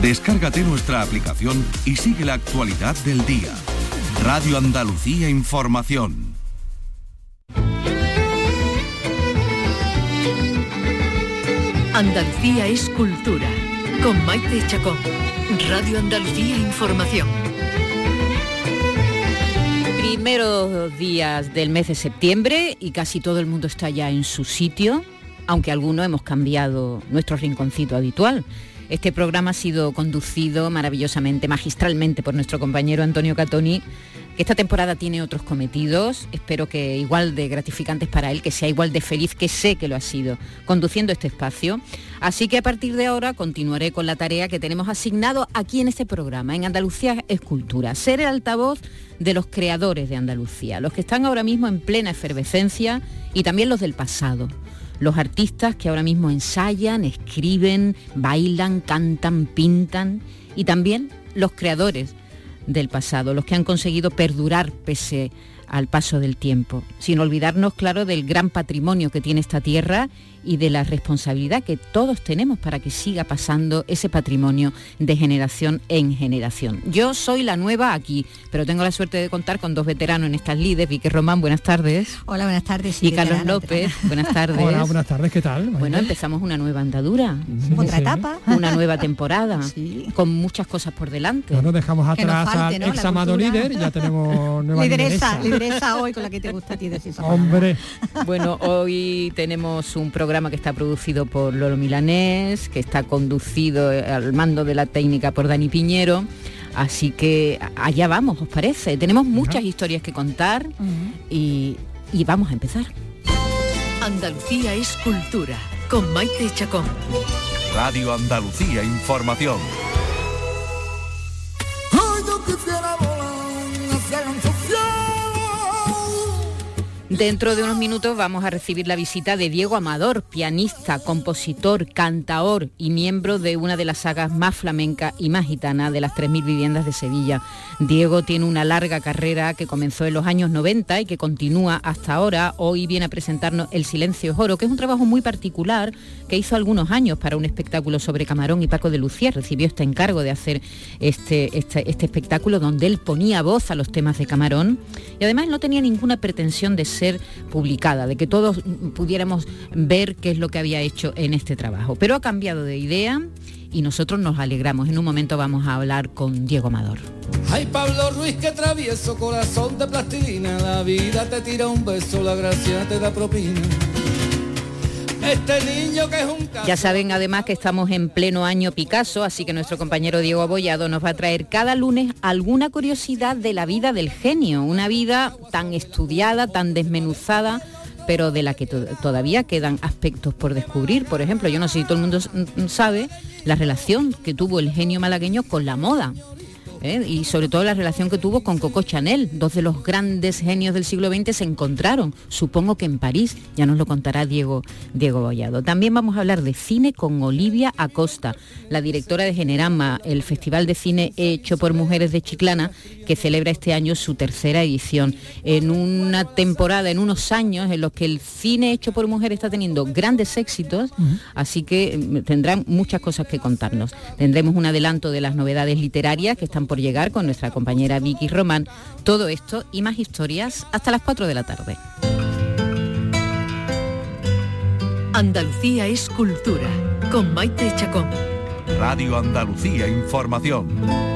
Descárgate nuestra aplicación y sigue la actualidad del día. Radio Andalucía Información. Andalucía es cultura. Con Maite Chacón. Radio Andalucía Información. Primeros días del mes de septiembre y casi todo el mundo está ya en su sitio, aunque algunos hemos cambiado nuestro rinconcito habitual. Este programa ha sido conducido maravillosamente, magistralmente por nuestro compañero Antonio Catoni, que esta temporada tiene otros cometidos, espero que igual de gratificantes para él, que sea igual de feliz que sé que lo ha sido conduciendo este espacio. Así que a partir de ahora continuaré con la tarea que tenemos asignado aquí en este programa, en Andalucía Escultura, ser el altavoz de los creadores de Andalucía, los que están ahora mismo en plena efervescencia y también los del pasado los artistas que ahora mismo ensayan, escriben, bailan, cantan, pintan y también los creadores del pasado, los que han conseguido perdurar pese al paso del tiempo, sin olvidarnos, claro, del gran patrimonio que tiene esta tierra y de la responsabilidad que todos tenemos para que siga pasando ese patrimonio de generación en generación. Yo soy la nueva aquí, pero tengo la suerte de contar con dos veteranos en estas lides. Vicky Román, buenas tardes. Hola, buenas tardes. y Carlos López, buenas tardes. Hola, buenas tardes, ¿qué tal? Bueno, empezamos una nueva andadura. Otra etapa. Una nueva temporada, con muchas cosas por delante. No nos dejamos atrás al ex amado líder, ya tenemos nueva lideresa. Lideresa hoy con la que te gusta a ti decir. Hombre. Bueno, hoy tenemos un programa que está producido por Lolo Milanés, que está conducido al mando de la técnica por Dani Piñero. Así que allá vamos, ¿os parece? Tenemos muchas historias que contar y, y vamos a empezar. Andalucía es cultura, con Maite Chacón. Radio Andalucía Información. Dentro de unos minutos vamos a recibir la visita de Diego Amador, pianista, compositor, cantaor y miembro de una de las sagas más flamenca y más gitana de las 3.000 viviendas de Sevilla. Diego tiene una larga carrera que comenzó en los años 90 y que continúa hasta ahora. Hoy viene a presentarnos El Silencio Oro, que es un trabajo muy particular que hizo algunos años para un espectáculo sobre Camarón y Paco de Lucía. Recibió este encargo de hacer este, este, este espectáculo donde él ponía voz a los temas de Camarón y además no tenía ninguna pretensión de ser publicada, de que todos pudiéramos ver qué es lo que había hecho en este trabajo. Pero ha cambiado de idea y nosotros nos alegramos. En un momento vamos a hablar con Diego Amador. Ay Pablo Ruiz que travieso, corazón de plastilina, la vida te tira un beso, la gracia te da propina. Este ya saben además que estamos en pleno año Picasso, así que nuestro compañero Diego Abollado nos va a traer cada lunes alguna curiosidad de la vida del genio, una vida tan estudiada, tan desmenuzada pero de la que todavía quedan aspectos por descubrir. Por ejemplo, yo no sé si todo el mundo sabe la relación que tuvo el genio malagueño con la moda. ¿Eh? y sobre todo la relación que tuvo con Coco Chanel. Dos de los grandes genios del siglo XX se encontraron, supongo que en París, ya nos lo contará Diego, Diego Bollado. También vamos a hablar de cine con Olivia Acosta, la directora de Generama, el Festival de Cine hecho por Mujeres de Chiclana, que celebra este año su tercera edición. En una temporada, en unos años en los que el cine hecho por mujeres está teniendo grandes éxitos, así que mm, tendrán muchas cosas que contarnos. Tendremos un adelanto de las novedades literarias que están por llegar con nuestra compañera Vicky Román. Todo esto y más historias hasta las 4 de la tarde. Andalucía es cultura con Maite Chacón. Radio Andalucía Información.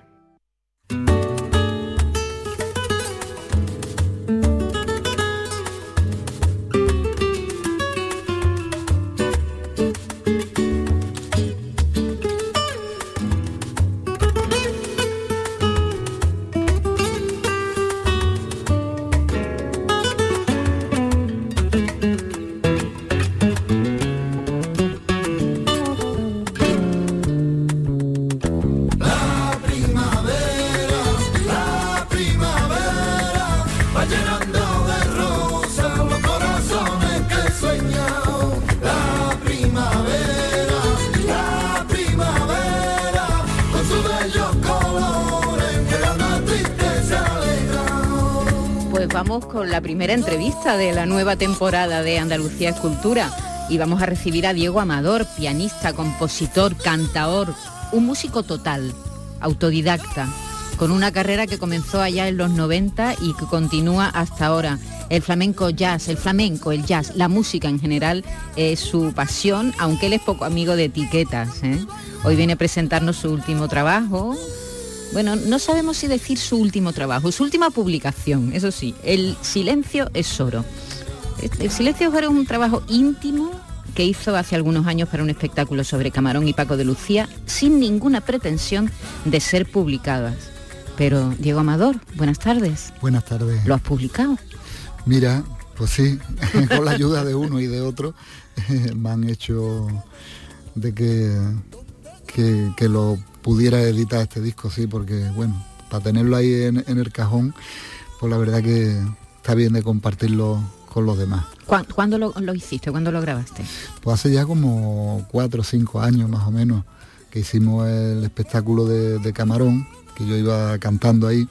Primera entrevista de la nueva temporada de Andalucía Escultura y vamos a recibir a Diego Amador, pianista, compositor, cantaor, un músico total, autodidacta, con una carrera que comenzó allá en los 90 y que continúa hasta ahora. El flamenco jazz, el flamenco, el jazz, la música en general es su pasión, aunque él es poco amigo de etiquetas. ¿eh? Hoy viene a presentarnos su último trabajo, bueno, no sabemos si decir su último trabajo, su última publicación, eso sí, El silencio es oro. El silencio es oro es un trabajo íntimo que hizo hace algunos años para un espectáculo sobre Camarón y Paco de Lucía, sin ninguna pretensión de ser publicadas. Pero, Diego Amador, buenas tardes. Buenas tardes. ¿Lo has publicado? Mira, pues sí, con la ayuda de uno y de otro, me han hecho de que, que, que lo pudiera editar este disco, sí, porque bueno, para tenerlo ahí en, el cajón, pues la verdad que está bien de compartirlo con los demás. ¿Cuándo, lo, hiciste? ¿Cuándo lo grabaste? Pues hace ya como cuatro o cinco años más o menos que hicimos el espectáculo de, Camarón, que yo iba cantando ahí.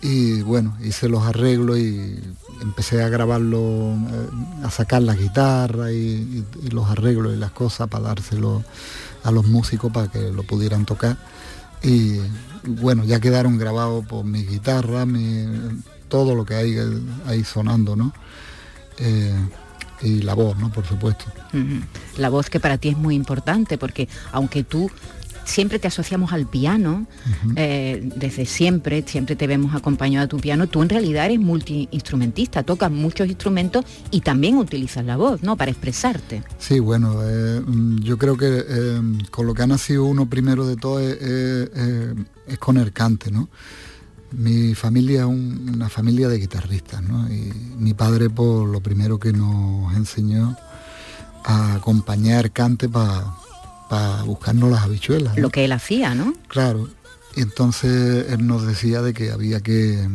Y bueno, hice los arreglos y empecé a grabarlo, eh, a sacar la guitarra y, y, los arreglos y las cosas para dárselo a los músicos para que lo pudieran tocar. Y bueno, ya quedaron grabados por mi guitarra, mi, todo lo que hay ahí sonando, ¿no? Eh, y la voz, ¿no? Por supuesto. La voz que para ti es muy importante, porque aunque tú siempre te asociamos al piano, eh, desde siempre, siempre te vemos acompañado a tu piano, tú en realidad eres multiinstrumentista, tocas muchos instrumentos y también utilizas la voz, ¿no? Para expresarte. Sí, bueno, eh, yo creo que eh, con lo que ha nacido uno primero de todo es, con el cante, ¿no? Mi familia es una familia de guitarristas, ¿no? Y mi padre, por lo primero que nos enseñó a acompañar cante para para buscarnos las habichuelas. Lo que él hacía, ¿no? Claro. Y entonces él nos decía de que había que,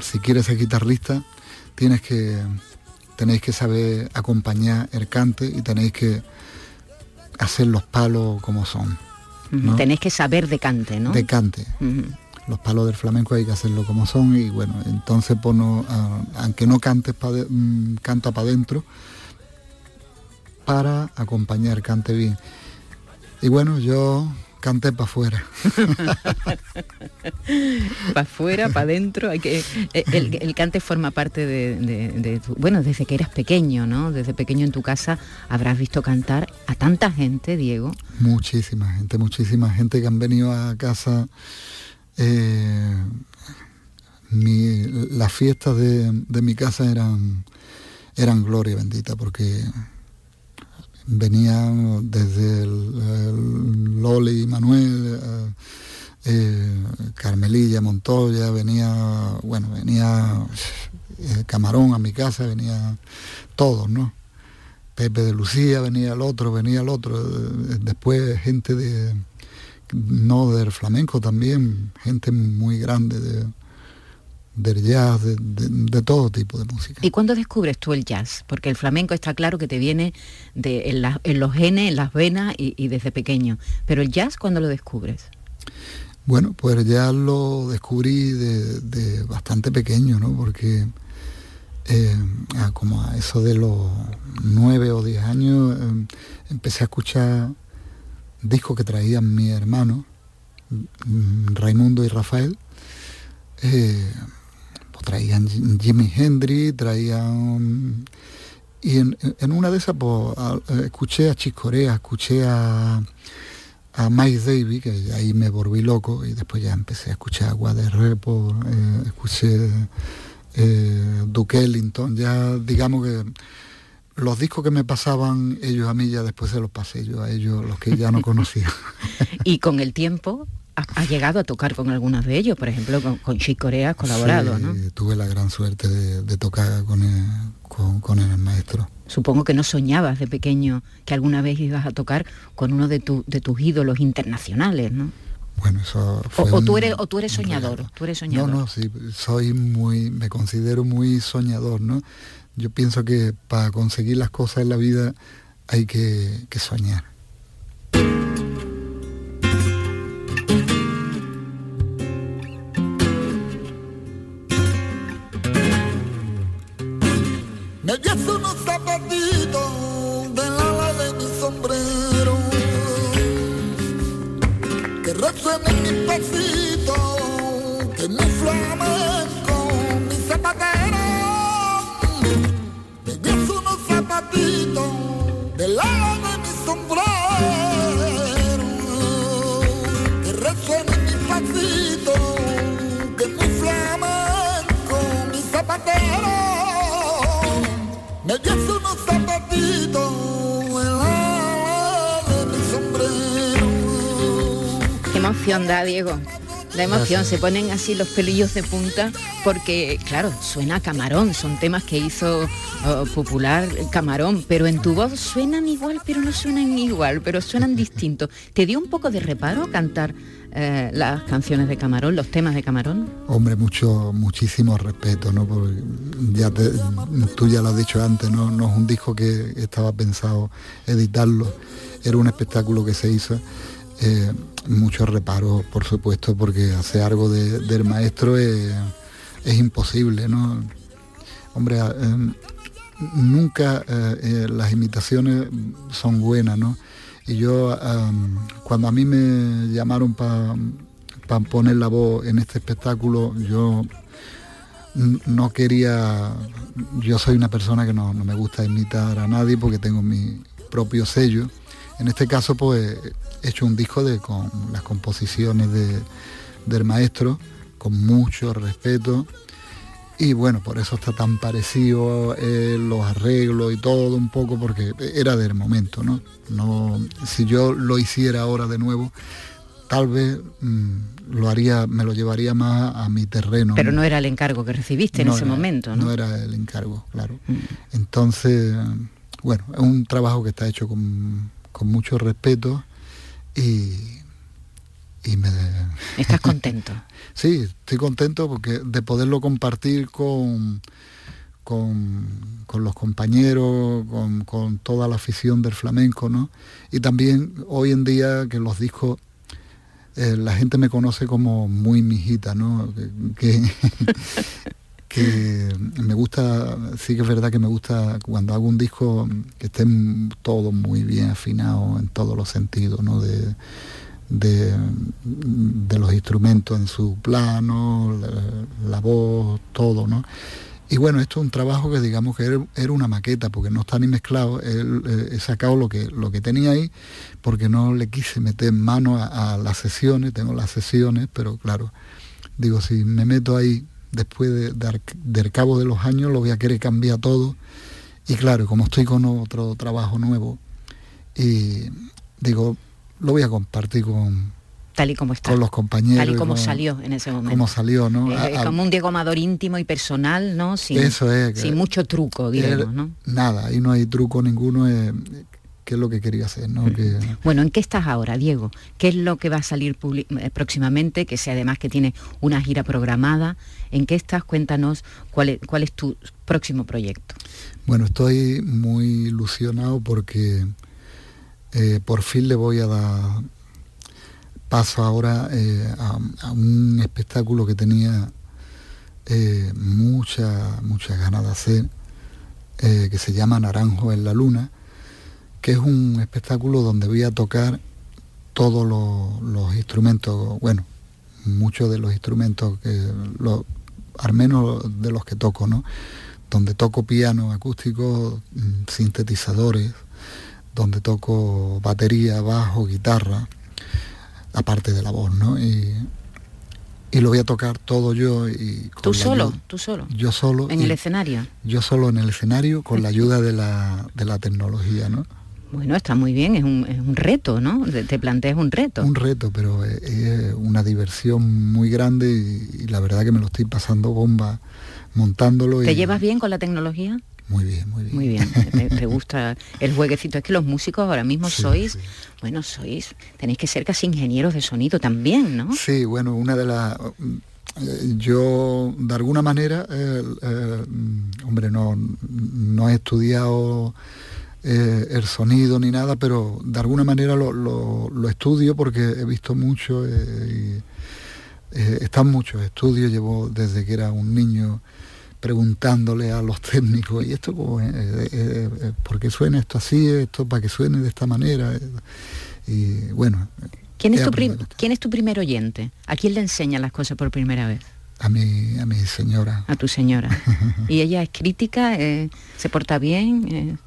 si quieres ser guitarrista, tienes que, tenéis que saber acompañar el cante y tenéis que hacer los palos como son. Tenéis que saber de cante, ¿no? De cante. Los palos del flamenco hay que hacerlo como son y bueno, entonces pues aunque no cantes mm, canta para adentro, para acompañar, cante bien. Y bueno, yo canté para afuera. para afuera, para adentro, hay que eh, el, cante forma parte de, tu, bueno, desde que eras pequeño, ¿no? Desde pequeño en tu casa habrás visto cantar a tanta gente, Diego. Muchísima gente, muchísima gente que han venido a casa. Eh, las fiestas de, de mi casa eran eran gloria bendita porque venían desde Loli Manuel, eh, eh, Carmelilla, Montoya, venía, bueno, venía eh, Camarón a mi casa, venía todos, ¿no? Pepe de Lucía, venía el otro, venía el otro, después gente de, no del flamenco también, gente muy grande de, del jazz, de, todo tipo de música. ¿Y cuándo descubres tú el jazz? Porque el flamenco está claro que te viene de, en, los genes, en las venas y, desde pequeño. Pero el jazz, ¿cuándo lo descubres? Bueno, pues ya lo descubrí de, bastante pequeño, ¿no? Porque eh, como a eso de los nueve o diez años eh, empecé a escuchar discos que traían mi hermano, mm, Raimundo y Rafael. Eh, traían Jimi Hendrix, traían... Y en, una de esas pues, escuché a Chicorea, escuché a, a Mike Davis, que ahí me volví loco, y después ya empecé a escuchar a de eh, escuché eh, Duke Ellington, ya digamos que los discos que me pasaban ellos a mí ya después se los pasé yo a ellos, los que ya no conocía. y con el tiempo has llegado a tocar con algunos de ellos, por ejemplo, con, con Chic Corea has colaborado, ¿no? Tuve la gran suerte de, tocar con el, con, el maestro. Supongo que no soñabas de pequeño que alguna vez ibas a tocar con uno de, de tus ídolos internacionales, ¿no? Bueno, eso fue o, tú eres o tú eres soñador, tú eres soñador. No, no, sí, soy muy, me considero muy soñador, ¿no? Yo pienso que para conseguir las cosas en la vida hay que, que soñar. Zapatito del ala de mi sombrero. Que resuene mi pasito, que mi flamenco, mi zapatero. Me dio unos zapatitos del ala de mi sombrero. Que resuene mi pasito, que mi flamenco, mi zapatero. Emoción da, Diego. La emoción, se ponen así los pelillos de punta porque, claro, suena camarón, son temas que hizo oh, popular camarón, pero en tu voz suenan igual, pero no suenan igual, pero suenan distintos. ¿Te dio un poco de reparo cantar eh, las canciones de camarón, los temas de camarón? Hombre, mucho, muchísimo respeto, ¿no? Porque ya te- tú ya lo has dicho antes, ¿no? No es un disco que estaba pensado editarlo, era un espectáculo que se hizo. Eh, muchos reparos, por supuesto, porque hacer algo de- del maestro es, imposible, ¿no? Hombre, eh, nunca eh, las imitaciones son buenas, ¿no? Y yo, cuando a mí me llamaron para poner la voz en este espectáculo, yo no quería, yo soy una persona que no me gusta imitar a nadie porque tengo mi propio sello. En este caso, pues he hecho un disco de, con las composiciones de- del maestro, con mucho respeto. Y bueno, por eso está tan parecido eh, los arreglos y todo un poco, porque era del momento, ¿no? no si yo lo hiciera ahora de nuevo, tal vez mm, lo haría, me lo llevaría más a mi terreno. Pero no era el encargo que recibiste en ese era- momento, ¿no? Mm. No era el encargo, claro. Entonces, bueno, es un trabajo que está hecho con, con mucho respeto y, y me... Estás contento. Sí, estoy contento porque de poderlo compartir con, con, con los compañeros, con, con toda la afición del flamenco, ¿no? Y también hoy en día que los discos, eh, la gente me conoce como muy mijita, ¿no? Que, que, que me gusta, sí que es verdad que me gusta cuando hago un disco que esté todo muy bien afinado en todos los sentidos, ¿no? De, de, los instrumentos en su plano, la, voz, todo, ¿no? Y bueno, esto es un trabajo que digamos que era, una maqueta, porque no está ni mezclado. Eh, he sacado lo que, lo que tenía ahí, porque no le quise meter mano a las sesiones, tengo las sesiones, pero claro, digo, si me meto ahí después de, de, del cabo de los años, lo voy a querer cambiar todo. Y claro, como estoy con otro trabajo nuevo, y digo, lo voy a compartir con, tal y como está. con los compañeros. Tal y como salió en ese momento. Como salió, ¿no? Eh, A- como un Diego Amador íntimo y personal, ¿no? Sin, Eso es, sin mucho truco, digamos, ¿no? Nada, ahí no hay truco ninguno, eh, que es lo que quería hacer, ¿no? Que, Bueno, ¿en qué estás ahora, Diego? ¿Qué es lo que va a salir eh, próximamente? Que sea además que tiene una gira programada. ¿En qué estás? Cuéntanos cuál es, cuál es tu próximo proyecto. bueno, estoy muy ilusionado porque eh, por fin le voy a dar paso ahora eh, a, a un espectáculo que tenía eh, mucha, muchas ganas de hacer, eh, que se llama Naranjo en la Luna, que es un espectáculo donde voy a tocar todos los, los instrumentos, bueno, muchos de los instrumentos que lo- al menos de los que toco, ¿no? Donde toco piano acústico, mm, sintetizadores, donde toco batería, bajo, guitarra, aparte de la voz, ¿no? Y, y lo voy a tocar todo yo y con ¿Tú solo? ayuda- ¿Tú solo? Yo solo. ¿En el escenario? Yo solo en el escenario con la ayuda de la, de la tecnología, ¿no? Bueno, está muy bien, es un, es un reto, ¿no? Te, te planteas un reto. Un reto, pero es, es una diversión muy grande y, y la verdad que me lo estoy pasando bomba montándolo. ¿Te y- llevas bien con la tecnología? Muy bien, muy bien. Muy bien, te, te gusta el jueguecito. Es que los músicos ahora mismo Sí, sois, sí. bueno, sois, tenéis que ser casi ingenieros de sonido también, ¿no? Sí, bueno, una de las... eh, Yo, de alguna manera, eh, eh, mm, hombre, no, no he estudiado eh, el sonido ni nada, pero de alguna manera lo, lo- lo estudio porque he visto mucho, eh, y, eh, están muchos estudios, llevo desde que era un niño preguntándole a los técnicos, ¿y esto cómo es? Eh, eh, ¿Por qué suena esto así? ¿Esto para que suene de esta manera? Y bueno. ¿Quién es, tu ¿Quién es tu primer oyente? ¿A quién le enseña las cosas por primera vez? A mi, a mi señora. A tu señora. ¿Y ella es crítica? ¿Se porta bien?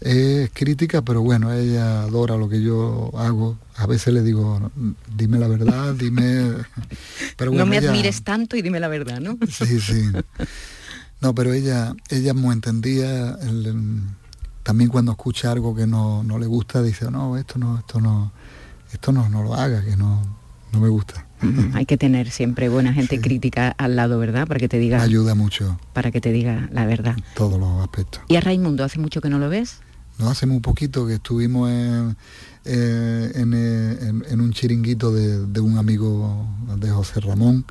Es crítica, pero bueno, ella adora lo que yo hago. A veces le digo, dime la verdad, dime... Pero no me admires tanto y dime la verdad, ¿no? Sí, sí. No, pero ella, ella muy entendía. también cuando escucha algo que no, le gusta, dice, no, esto no, esto no, esto no, no lo haga, que no, no me gusta. Hay que tener siempre buena gente crítica al lado, ¿verdad? Para que te diga... Ayuda mucho. Para que te diga la verdad. Todos los aspectos. ¿Y a Raimundo hace mucho que no lo ves? No, hace muy poquito que estuvimos en, eh, en, un chiringuito de, un amigo de José Ramón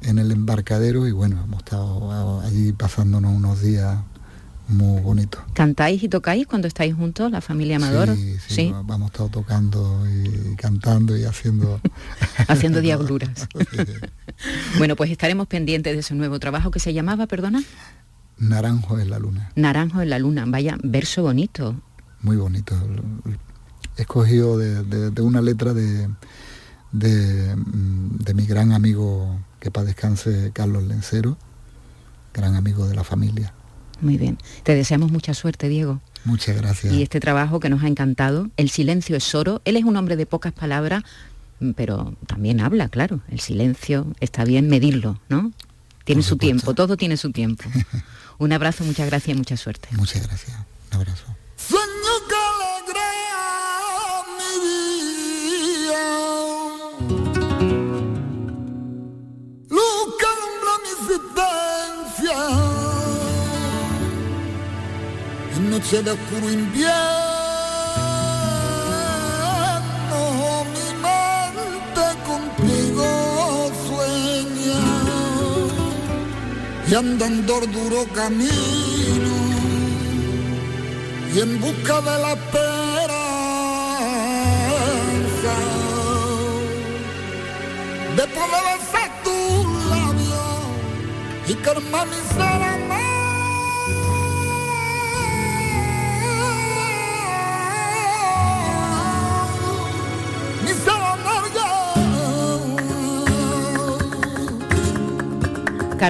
en el embarcadero y bueno, hemos estado allí pasándonos unos días muy bonitos. ¿Cantáis y tocáis cuando estáis juntos, la familia Amador? Sí, sí, vamos estado tocando y cantando y haciendo... haciendo diabluras. bueno, pues estaremos pendientes de ese nuevo trabajo que se llamaba, perdona. Naranjo en la luna. Naranjo en la luna, vaya, verso bonito. Muy bonito. Escogido de, de, una letra de, de, mi gran amigo, que para descanse, Carlos Lencero, gran amigo de la familia. Muy bien. Te deseamos mucha suerte, Diego. Muchas gracias. Y este trabajo que nos ha encantado, El silencio es oro. Él es un hombre de pocas palabras, pero también habla, claro. El silencio está bien medirlo, ¿no? Tiene su tiempo, todo tiene su tiempo. Un abrazo, muchas gracias y mucha suerte. Muchas gracias. Un abrazo. noche de oscuro invierno, y andando duro camino y en busca de la esperanza de poder besar tu labio y calmar mi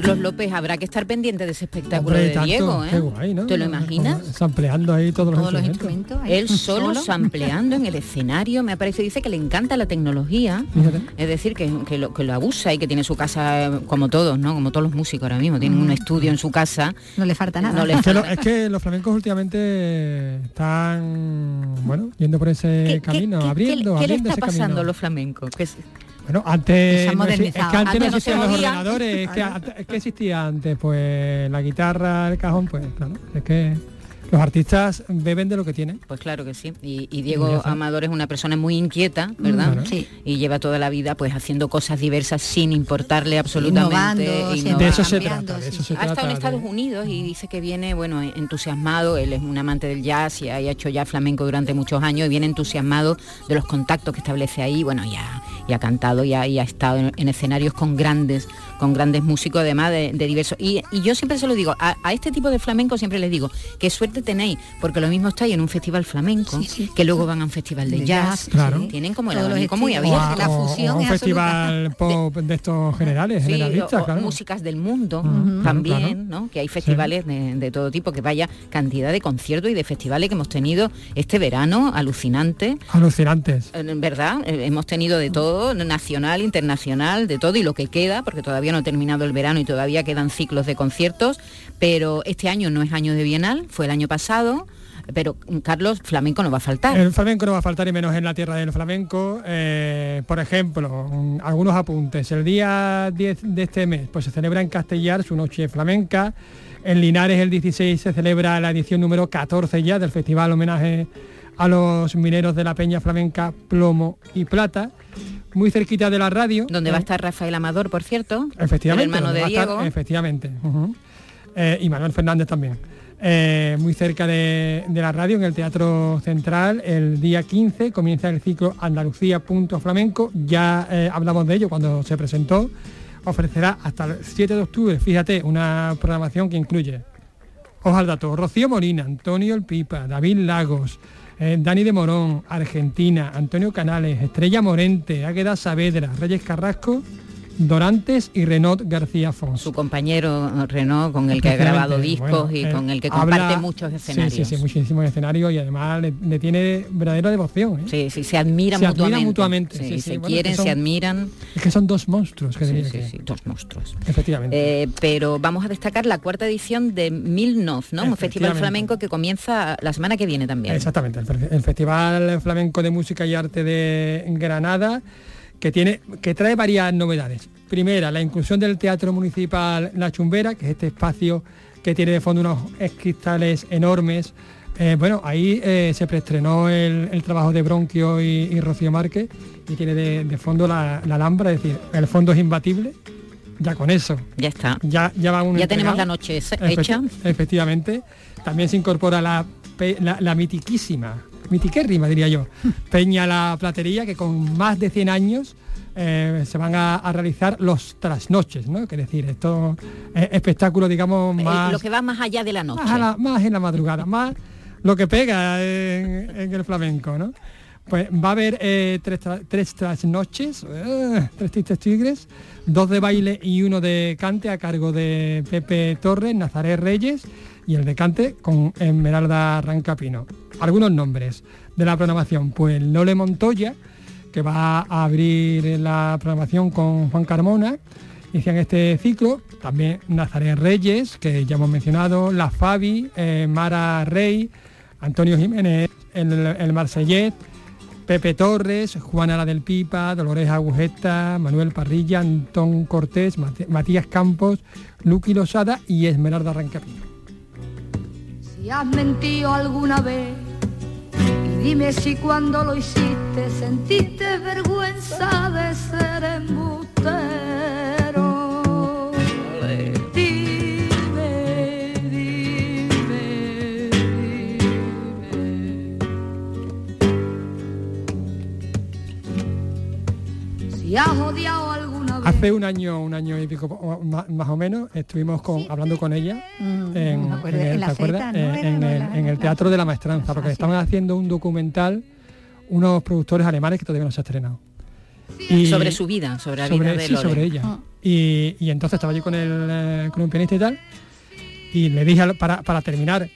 Carlos López, habrá que estar pendiente de ese espectáculo de Diego, ¿eh? ¿Te lo imaginas? Sampleando ahí todos, los instrumentos. Él solo, sampleando en el escenario, me parece, dice que le encanta la tecnología, es decir, que, lo, que lo abusa y que tiene su casa como todos, ¿no? Como todos los músicos ahora mismo, tienen un mm. estudio en su casa. No le falta nada. es, que los flamencos últimamente están, bueno, yendo por ese camino, abriendo, ¿qué, le está pasando a los flamencos? Bueno, antes, no, es, que antes, no existían los ordenadores, es que, existía antes, pues la guitarra, el cajón, pues claro, es que los artistas beben de lo que tienen. Pues claro que sí. Y, Diego Amador es una persona muy inquieta, ¿verdad? Sí. Y lleva toda la vida pues haciendo cosas diversas sin importarle absolutamente. de eso se trata. De eso se ha estado en Estados Unidos y dice que viene, bueno, entusiasmado. Él es un amante del jazz y ha hecho ya flamenco durante muchos años y viene entusiasmado de los contactos que establece ahí. Bueno, ya y ha cantado y ha, estado en, escenarios con grandes con grandes músicos además de, diversos. Y, yo siempre se lo digo a, este tipo de flamenco siempre les digo qué suerte tenéis porque lo mismo estáis en un festival flamenco que luego van a un festival de, jazz, claro. tienen como el abanico muy abierto. La fusión un festival pop de, estos generales generalistas músicas del mundo también ¿no? que hay festivales de, todo tipo que vaya cantidad de conciertos y de festivales que hemos tenido este verano alucinante. Alucinantes. Verdad eh, hemos tenido de todo nacional, internacional, de todo y lo que queda, porque todavía no terminado el verano y todavía quedan ciclos de conciertos, pero este año no es año de Bienal, fue el año pasado. Pero Carlos, flamenco no va a faltar. El flamenco no va a faltar y menos en la tierra del flamenco. Eh, por ejemplo, algunos apuntes. El día 10 de este mes pues se celebra en Castellar su noche flamenca. En Linares el 16 se celebra la edición número 14 ya del festival homenaje a los mineros de la Peña Flamenca Plomo y Plata muy cerquita de la radio. Donde va a estar Rafael Amador, por cierto. Efectivamente. El hermano de Diego. efectivamente. Eh, y Manuel Fernández también. Eh, muy cerca de, la radio, en el Teatro Central, el día 15 comienza el ciclo Andalucía Punto Flamenco. Ya eh, hablamos de ello cuando se presentó. ofrecerá hasta el 7 de octubre, fíjate, una programación que incluye, dato, Rocío Molina, Antonio El Pipa, David Lagos, eh, Dani de Morón, Argentina, Antonio Canales, Estrella Morente, Águeda Saavedra, Reyes Carrasco, Dorantes y Renaud García Fons. Su compañero Renaud, con el que ha grabado discos y eh, con el que comparte habla- muchos escenarios. Sí, sí, sí, muchísimos escenarios y además le, le tiene verdadera devoción. ¿eh? Sí, sí, se admiran Se mutuamente. mutuamente, Sí, se bueno, quieren, son- se admiran. Es que son dos monstruos que Sí, que- sí, dos monstruos. Efectivamente. Eh, pero vamos a destacar la cuarta edición de Milnov, ¿no? Un festival flamenco que comienza la semana que viene también. Exactamente, el Festival Flamenco de Música y Arte de Granada, que, tiene, que trae varias novedades. Primera, la inclusión del Teatro Municipal La Chumbera, que es este espacio que tiene de fondo unos cristales enormes. Eh, bueno, ahí eh, se preestrenó el, el trabajo de Bronquio y, y Rocío Márquez y tiene de, de fondo la, la Alhambra, es decir, el fondo es imbatible. Ya con eso, Ya está. ya, ya va uno Ya tenemos la noche Efecti- hecha. Efectivamente. También se incorpora la, la mitiquísima, mitiquérrima diría yo, Peña La Platería, que con más de 100 años eh, se van a, a realizar los trasnoches, ¿no? Que decir, estos eh, espectáculos, digamos, más, lo que va más allá de la noche. más, a la- más en la madrugada, más lo que pega en, en el flamenco, ¿no? Pues va a haber eh, tres, tra- tres trasnoches, eh, tres tristes tigres, dos de baile y uno de cante a cargo de Pepe Torres, Nazaret Reyes y el de cante con Esmeralda Rancapino. Algunos nombres de la programación, pues Lole Montoya, que va a abrir la programación con Juan Carmona, inician este ciclo, también Nazaret Reyes, que ya hemos mencionado, La Fabi, eh, Mara Rey, Antonio Jiménez, el, el Marsellés, Pepe Torres, Juana la del Pipa, Dolores Agujeta, Manuel Parrilla, Antón Cortés, Matías Campos, Luqui Losada y Esmeralda Rancapino. Si has mentido alguna vez y dime si cuando lo hiciste sentiste vergüenza de ser embustero. Dime, dime, dime. Si has odiado. Hace un año, un año y pico más, o menos, estuvimos con, hablando con ella Mm, en, el, Teatro de la Maestranza, porque Ah, sí. estaban haciendo un documental unos productores alemanes que todavía no se ha estrenado. Y- sobre su vida, sobre la sobre, vida de sí, Lore. sobre ella. Ah. Y, y entonces estaba yo con, el, eh, con un pianista y tal, y le dije al- para, para terminar,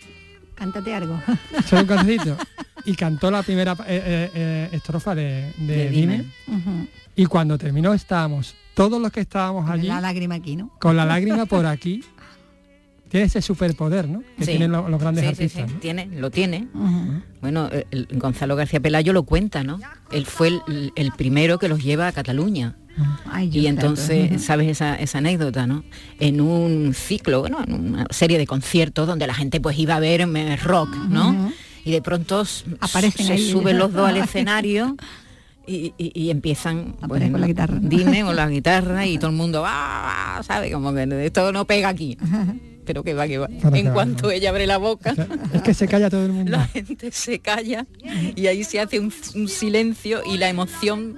Cántate algo. solo un cantecito, y cantó la primera eh, eh, estrofa de, de De Dime. Dime. Ujú. Y cuando terminó estábamos, todos los que estábamos allí, La lágrima aquí, ¿no? con la lágrima por aquí, tiene ese superpoder, ¿no? Que Sí. tienen lo- los grandes Sí, artistas. sí, ¿no? tiene, lo tiene. Bueno, el- el Gonzalo García Pelayo lo cuenta, ¿no? Él fue el, el primero que los lleva a Cataluña. Ay, Y entonces. ¿sabes esa, esa anécdota, no? En un ciclo, bueno, en una serie de conciertos donde la gente pues iba a ver eh, rock, ¿no? Y de pronto Aparecen se ahí. suben los dos al escenario y, y- y empiezan Aparecen con la guitarra. Dime con la guitarra y todo el mundo va, ¿sabe? Como que esto no pega aquí. Pero que va, que va. Para que En va, cuanto ¿no? ella abre la boca, O sea, es que se calla todo el mundo. la gente se calla y ahí se hace un, un silencio y la emoción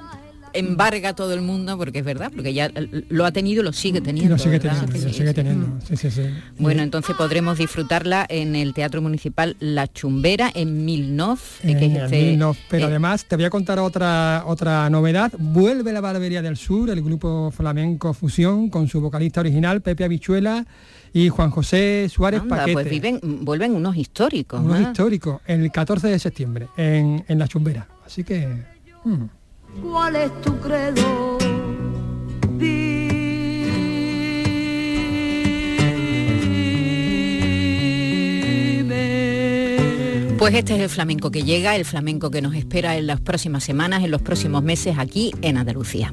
embarga a todo el mundo porque es verdad, porque ya lo ha tenido y lo sigue teniendo. lo sigue ¿verdad? teniendo, lo Sí, sigue sí. teniendo. Sí, sí, sí. Bueno, entonces podremos disfrutarla en el Teatro Municipal La Chumbera, en Milnov, eh, que es este, Milnov. pero eh, además te voy a contar otra otra novedad. Vuelve la Barbería del Sur, el grupo flamenco Fusión, con su vocalista original, Pepe Habichuela y Juan José Suárez anda, Paquete. pues viven, vuelven unos históricos. Unos ¿eh? históricos, el 14 de septiembre, en, en La Chumbera. Así que... mm. ¿Cuál es tu credo? Pues este es el flamenco que llega, el flamenco que nos espera en las próximas semanas, en los próximos meses aquí en Andalucía.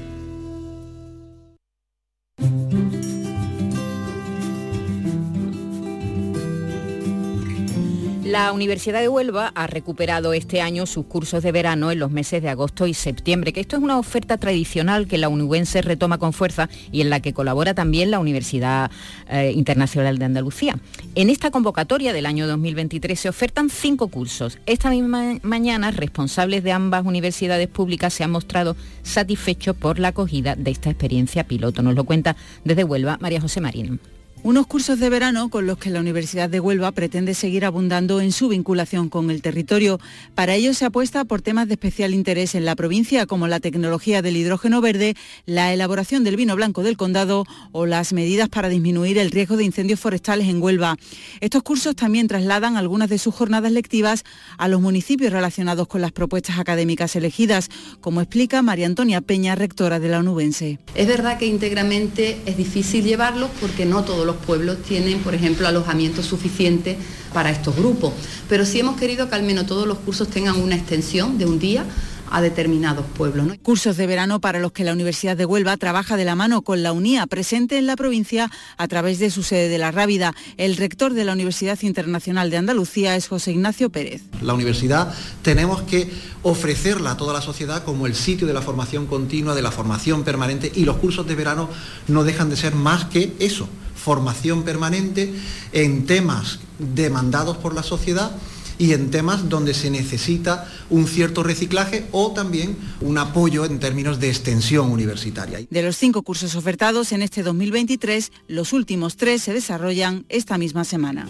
La Universidad de Huelva ha recuperado este año sus cursos de verano en los meses de agosto y septiembre, que esto es una oferta tradicional que la UNUbense retoma con fuerza y en la que colabora también la Universidad eh, Internacional de Andalucía. En esta convocatoria del año 2023 se ofertan cinco cursos. Esta misma mañana, responsables de ambas universidades públicas se han mostrado satisfechos por la acogida de esta experiencia piloto. Nos lo cuenta desde Huelva María José Marín. Unos cursos de verano con los que la Universidad de Huelva pretende seguir abundando en su vinculación con el territorio. Para ello se apuesta por temas de especial interés en la provincia como la tecnología del hidrógeno verde, la elaboración del vino blanco del condado o las medidas para disminuir el riesgo de incendios forestales en Huelva. Estos cursos también trasladan algunas de sus jornadas lectivas a los municipios relacionados con las propuestas académicas elegidas, como explica María Antonia Peña, rectora de la Onubense. Es verdad que íntegramente es difícil llevarlo porque no todos los pueblos tienen, por ejemplo, alojamiento suficiente para estos grupos. Pero sí hemos querido que al menos todos los cursos tengan una extensión de un día a determinados pueblos. Cursos de verano para los que la Universidad de Huelva trabaja de la mano con la UNIA, presente en la provincia a través de su sede de La Rábida. El rector de la Universidad Internacional de Andalucía es José Ignacio Pérez. La universidad tenemos que ofrecerla a toda la sociedad como el sitio de la formación continua, de la formación permanente y los cursos de verano no dejan de ser más que eso, formación permanente en temas demandados por la sociedad y en temas donde se necesita un cierto reciclaje o también un apoyo en términos de extensión universitaria. De los cinco cursos ofertados en este 2023, los últimos tres se desarrollan esta misma semana.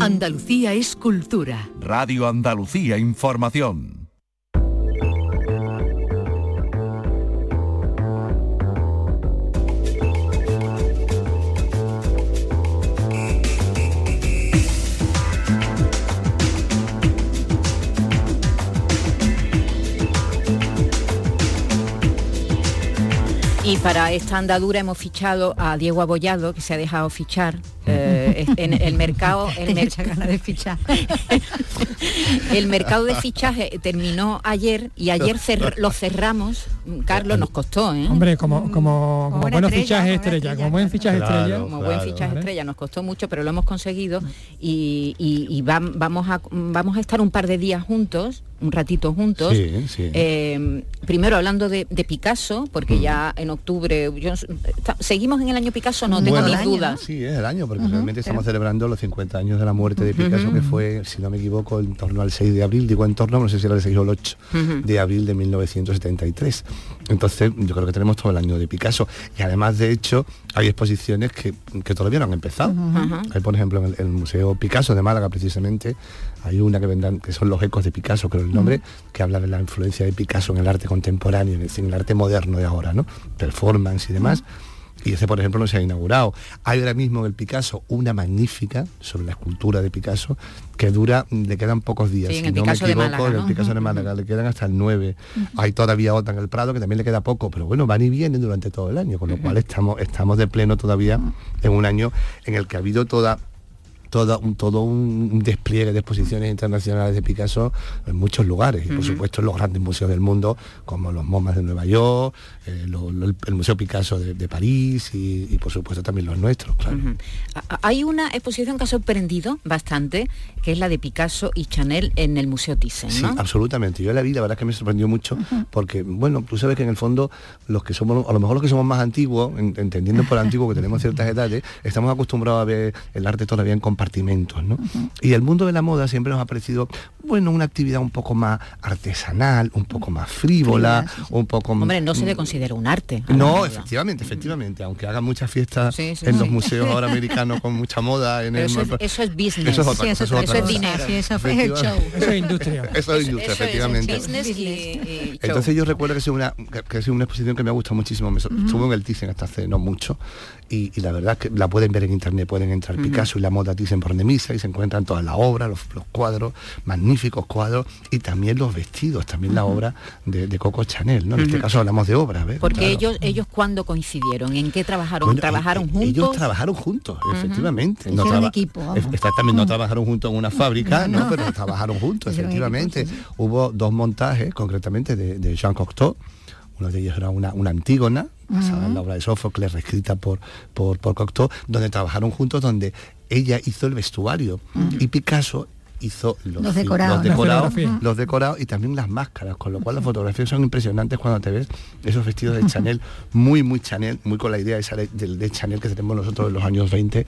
Andalucía es cultura. Radio Andalucía Información. Y para esta andadura hemos fichado a Diego Abollado, que se ha dejado fichar eh, en el mercado. El, de fichar. el mercado de fichaje terminó ayer y ayer lo cerramos. Carlos nos costó, ¿eh? Hombre, como, como, como, buenos fichajes estrella, como buen fichaje estrella. Como buen fichaje estrella, nos costó mucho, pero lo hemos conseguido y, vamos, a, vamos a estar un par de días juntos un ratito juntos. Eh, primero hablando de, Picasso, porque ya en octubre, ¿seguimos en el año Picasso? No, tengo mis dudas. Sí, es el año, porque realmente estamos celebrando los 50 años de la muerte de Picasso, que fue, si no me equivoco, en torno al 6 de abril, digo en torno, no sé si era el 6 o el 8 de abril de 1973. Entonces, yo creo que tenemos todo el año de Picasso. Y además, de hecho, hay exposiciones que, todavía no han empezado. Hay, por ejemplo, en el, Museo Picasso de Málaga, precisamente, hay una que vendrán, que son los ecos de Picasso, creo el nombre, que habla de la influencia de Picasso en el arte contemporáneo, en el, en el arte moderno de ahora, ¿no? Performance y demás y ese por ejemplo no se ha inaugurado. Hay ahora mismo en el Picasso una magnífica sobre la escultura de Picasso que dura, le quedan pocos días. si no me equivoco, en el Picasso de Málaga le quedan hasta el 9. Hay todavía otra en el Prado que también le queda poco, pero bueno, van y vienen durante todo el año, con lo cual estamos, estamos de pleno todavía en un año en el que ha habido toda todo un, todo un despliegue de exposiciones internacionales de Picasso en muchos lugares, y por supuesto en los grandes museos del mundo, como los MoMAs de Nueva York, eh, el Museo Picasso de, París y, por supuesto también los nuestros. Hay una exposición que ha sorprendido bastante, que es la de Picasso y Chanel en el Museo Thyssen. Sí, absolutamente. Yo la vi, la verdad es que me sorprendió mucho, porque, bueno, tú sabes que en el fondo los que somos, a lo mejor los que somos más antiguos, entendiendo por antiguo que tenemos ciertas edades, estamos acostumbrados a ver el arte todavía en compartimentos, ¿no? Y el mundo de la moda siempre nos ha parecido, bueno, una actividad un poco más artesanal, un poco más frívola, un poco... Hombre, no se le considera un arte. No, efectivamente, efectivamente, aunque haga muchas fiestas en los museos ahora americanos con mucha moda. En eso, es, eso, es, business. Eso es, otra, eso, eso, es dinero. eso es el show. Eso es industria. Eso es industria, efectivamente. Entonces yo recuerdo que es una, que es una exposición que me ha gustado muchísimo. Me, Estuve en el Thyssen hasta hace no mucho y, la verdad que la pueden ver en internet, pueden entrar Picasso y la moda Thyssen por Nemisa y se encuentran todas las obras, los, cuadros, magníficos cuadros y también los vestidos, también la obra de, Coco Chanel, ¿no? En este caso hablamos de obras, ¿ves? Porque ellos, ellos cuándo coincidieron, ¿en qué trabajaron? ¿Trabajaron juntos? Ellos trabajaron juntos, efectivamente. No equipo, exactamente, no trabajaron juntos en una fábrica, no, pero trabajaron juntos, efectivamente. Hubo dos montajes, concretamente, de, Jean Cocteau, uno de ellos era una, una Antígona, basada en la obra de Sófocles, reescrita por, por, por Cocteau, donde trabajaron juntos, donde ella hizo el vestuario. Y Picasso hizo los, Los decorados. los decorados, los decorados y también las máscaras, con lo cual las fotografías son impresionantes cuando te ves esos vestidos de Chanel, muy, muy Chanel, muy con la idea esa de, de- de Chanel que tenemos nosotros en los años 20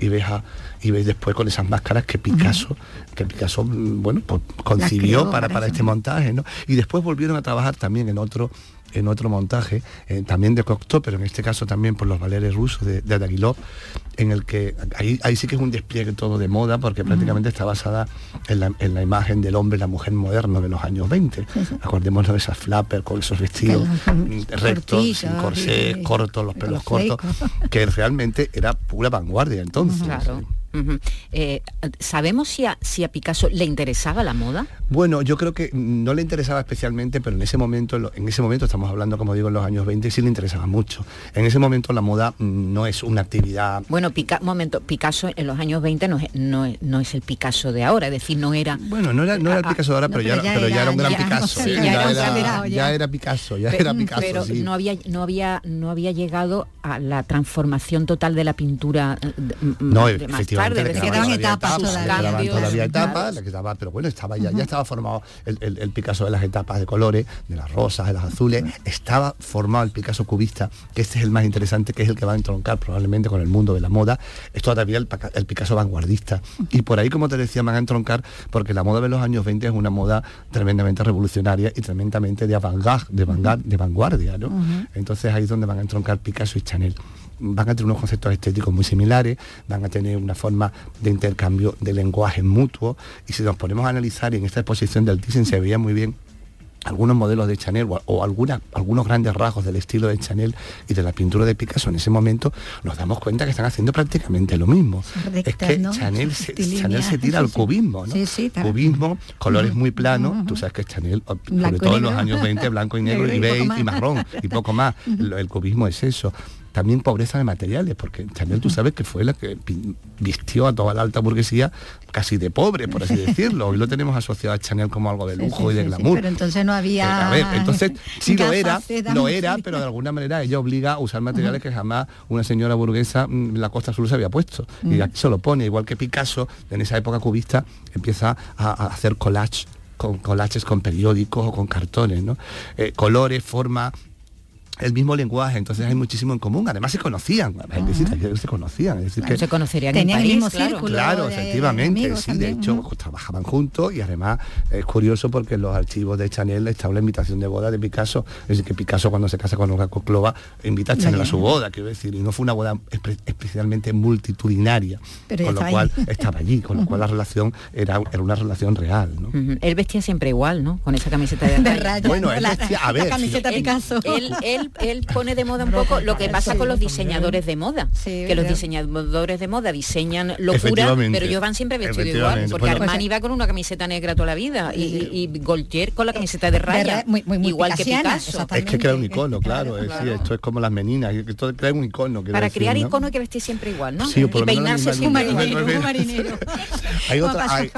y ves, a- y ves después con esas máscaras que Picasso, que Picasso, mm, bueno, pues concibió para, para para este montaje, ¿no? Y después volvieron a trabajar también en otro en otro montaje, eh, también de Cocteau, pero en este caso también por los valeres rusos de, de en el que ahí, ahí sí que es un despliegue todo de moda, porque prácticamente está basada en la, en la imagen del hombre la mujer moderno de los años 20. Acordémonos de esas flapper con esos vestidos rectos, sin corsé, y- cortos, los pelos los cortos, que realmente era pura vanguardia entonces. Claro. Ujú. Eh, ¿Sabemos si a, si a Picasso le interesaba la moda? Bueno, yo creo que no le interesaba especialmente, pero en ese momento, en ese momento estamos hablando, como digo, en los años 20, sí le interesaba mucho. En ese momento la moda mm, no es una actividad Bueno, Pica- momento, Picasso en los años 20 no es, no, es, no es el Picasso de ahora, es decir, no era... Bueno, no era, no era el Ah, Picasso de ahora, no, pero, ya, pero ya pero ya era- era un gran ya- Picasso. sí, ya, era era, ya era Picasso, ya Pe- era Picasso, pero sí. no había no había no había llegado a la transformación total de la pintura eh, de- m- No, de efectivamente, tarde, le quedaban todavía etapas, todavía claro. etapas, quedaba- pero bueno, estaba ya, ya estaba formado el, el- el Picasso de las etapas de colores, de las rosas, de las azules, estaba formado el Picasso cubista, que este es el más interesante, que es el que va a entroncar probablemente con el mundo de la moda, es todavía el, Picasso vanguardista. Y por ahí, como te decía, van a entroncar, porque la moda de los años 20 es una moda tremendamente revolucionaria y tremendamente de avant-garde, de, vanguard- de vanguardia, ¿no? Entonces ahí es donde van a entroncar Picasso y Chanel. Van a tener unos conceptos estéticos muy similares, van a tener una forma de intercambio de lenguaje mutuo y si nos ponemos a analizar y en esta exposición del Thyssen se veía muy bien algunos modelos de Chanel o, o alguna- algunos grandes rasgos del estilo de Chanel y de la pintura de Picasso en ese momento, nos damos cuenta que están haciendo prácticamente lo mismo. es que ¿no? Chanel, se, Rectilíneas, Chanel se tira al cubismo, ¿no? Sí, sí. Cubismo, colores muy planos, tú sabes que Chanel, o- sobre todo en los años 20, blanco y negro, y y beige y marrón, y poco más. El cubismo es eso. También pobreza de materiales, porque Chanel tú sabes que fue la que vistió a toda la alta burguesía casi de pobre, por así decirlo. Hoy lo tenemos asociado a Chanel como algo de lujo sí, y de sí, glamour. pero entonces no había... Eh, a ver, entonces sí lo era, lo era, pero de alguna manera ella obliga a usar materiales que jamás una señora burguesa mm, en la Costa Azul se había puesto. Y Mm. aquí se lo pone, igual que Picasso, en esa época cubista, empieza a, a hacer collage con collages con periódicos o con cartones, ¿no? Eh, colores, forma, el mismo lenguaje, entonces hay muchísimo en común. Además se conocían, es decir, se conocían, es decir, Claro, que se conocerían Tenían en el mismo claro. círculo. Claro, de- de efectivamente, amigos sí, de hecho ujú. trabajaban juntos y además es curioso porque en los archivos de Chanel estaba la invitación de boda de Picasso, es decir, que Picasso cuando se casa con Olga Koklova invita a Chanel a su boda, quiero decir, y no fue una boda espe- especialmente multitudinaria, Pero con lo cual estaba allí, con lo cual la relación era, era una relación real. Él vestía siempre igual, ¿no? Con esa camiseta de, De rayas. Bueno, ¿no? él la, decía- a la ver, camiseta Él- Picasso. Él, él, él pone de moda un poco lo que pasa con los diseñadores de moda. Sí, que los diseñadores de moda diseñan locura, pero ellos van siempre vestidos igual. Porque Bueno, Armani va con una camiseta negra toda la vida y, y, y Gaultier con la camiseta de raya. ra- muy- muy- muy igual que Picasso. Es que crea un icono, Claro, claro, es claro. decir, esto es como las meninas, esto crea un icono. Para decir, crear ¿no? icono hay que vestir siempre igual, ¿no? Sí, y peinarse un marinero. Hay otra- hay-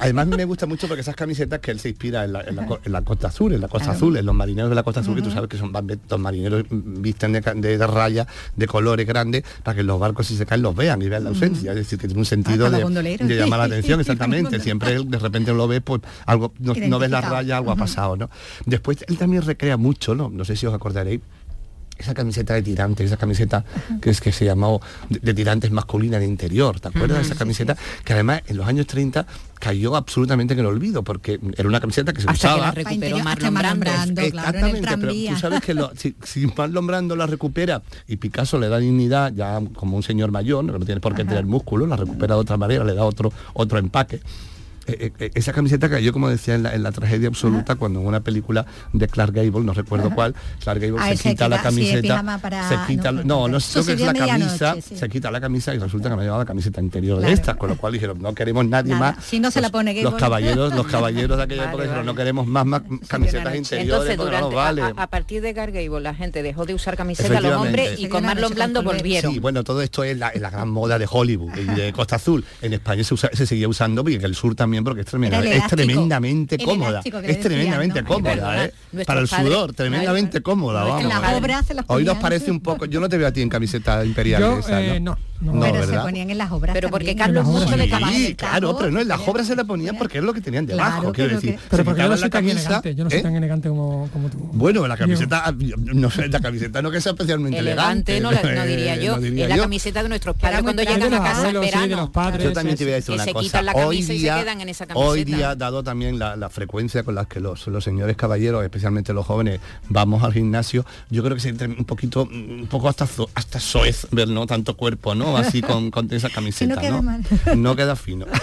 Además me gusta mucho porque esas camisetas que él se inspira en la, en la co- en la Costa Azul, en la Costa Azul, en los marineros de la Costa Azul, que tú sabes que son van- los marineros mm, visten de, de, de raya, de colores grandes, para que los barcos si se caen los vean y vean la ausencia. Es decir, que tiene un sentido Para los de, de llamar la atención, exactamente. Siempre de repente lo ves, pues algo, no, no ves la raya, algo ha pasado, ¿no? Después él también recrea mucho, ¿no? No sé si os acordaréis, esa camiseta de tirantes, esa camiseta que es que se llamó de, de tirantes masculina de interior, ¿te acuerdas de esa camiseta? Que además en los años 30 cayó absolutamente en el olvido, porque era una camiseta que se Hasta que usaba. la recuperó Marlon Marlon Brando. Brando. claro, en el Exactamente, pero tú sabes que lo- si, si Marlon Brando la recupera y Picasso le da dignidad ya como un señor mayor, ¿no? que no tiene por qué tener músculo, la recupera de otra manera, le da otro, otro empaque. Eh, eh, esa camiseta cayó, como decía, en la, en la tragedia absoluta cuando en una película de Clark Gable, no recuerdo cuál, Clark Gable Ah, se quita la sí, camiseta, para- se quita, no, no, no, creo que es la camisa, sí. se quita la camisa y resulta que me ha llevado la camiseta interior de Claro. esta, con lo cual dijeron, no queremos nadie Nada, más. si no se la Los- pone Los caballeros, los caballeros de aquella Vale, época dijeron, vale. no queremos más, más camisetas interiores, Entonces, no vale. a, a partir de Gargable la gente dejó de usar camiseta los hombres y con Marlon Blando volvieron. Sí, bueno, todo esto es la, gran moda de Hollywood y de Costa Azul. En España se, usa- se seguía usando porque en el sur también porque es, tremenda- tremendamente cómoda. Es tremendamente cómoda. ¿eh? Para el sudor, tremendamente cómoda, vamos. ¿eh? las Hoy nos parece un poco, yo no te veo a ti en camiseta imperial Yo esa, eh, ¿no? No. No, pero se ¿verdad? ponían en las obras Pero porque también, Carlos las obras de caballo Sí, claro, pero no, en las obras se la ponían porque es lo que tenían debajo, Claro, quiero pero decir. que- se Pero porque yo no soy tan camisa, elegante, yo no soy ¿eh? tan elegante como, como tú. Bueno, la camiseta, ah, no sé, la camiseta no que sea especialmente Elegante, elegante. no, la- no diría yo. no diría es la yo. camiseta de nuestros padres cuando llegan a casa en Abuelos, sí, de verano. los padres. Yo también te voy a decir una se cosa. quitan la hoy camisa y se día, quedan en esa camiseta. hoy día, dado también la, frecuencia con la que los, los señores caballeros, especialmente los jóvenes, vamos al gimnasio, yo creo que se entra un poquito, un poco hasta hasta soez ver no tanto cuerpo, ¿no? Así con, con esa camiseta, queda ¿no? mal. No queda fino.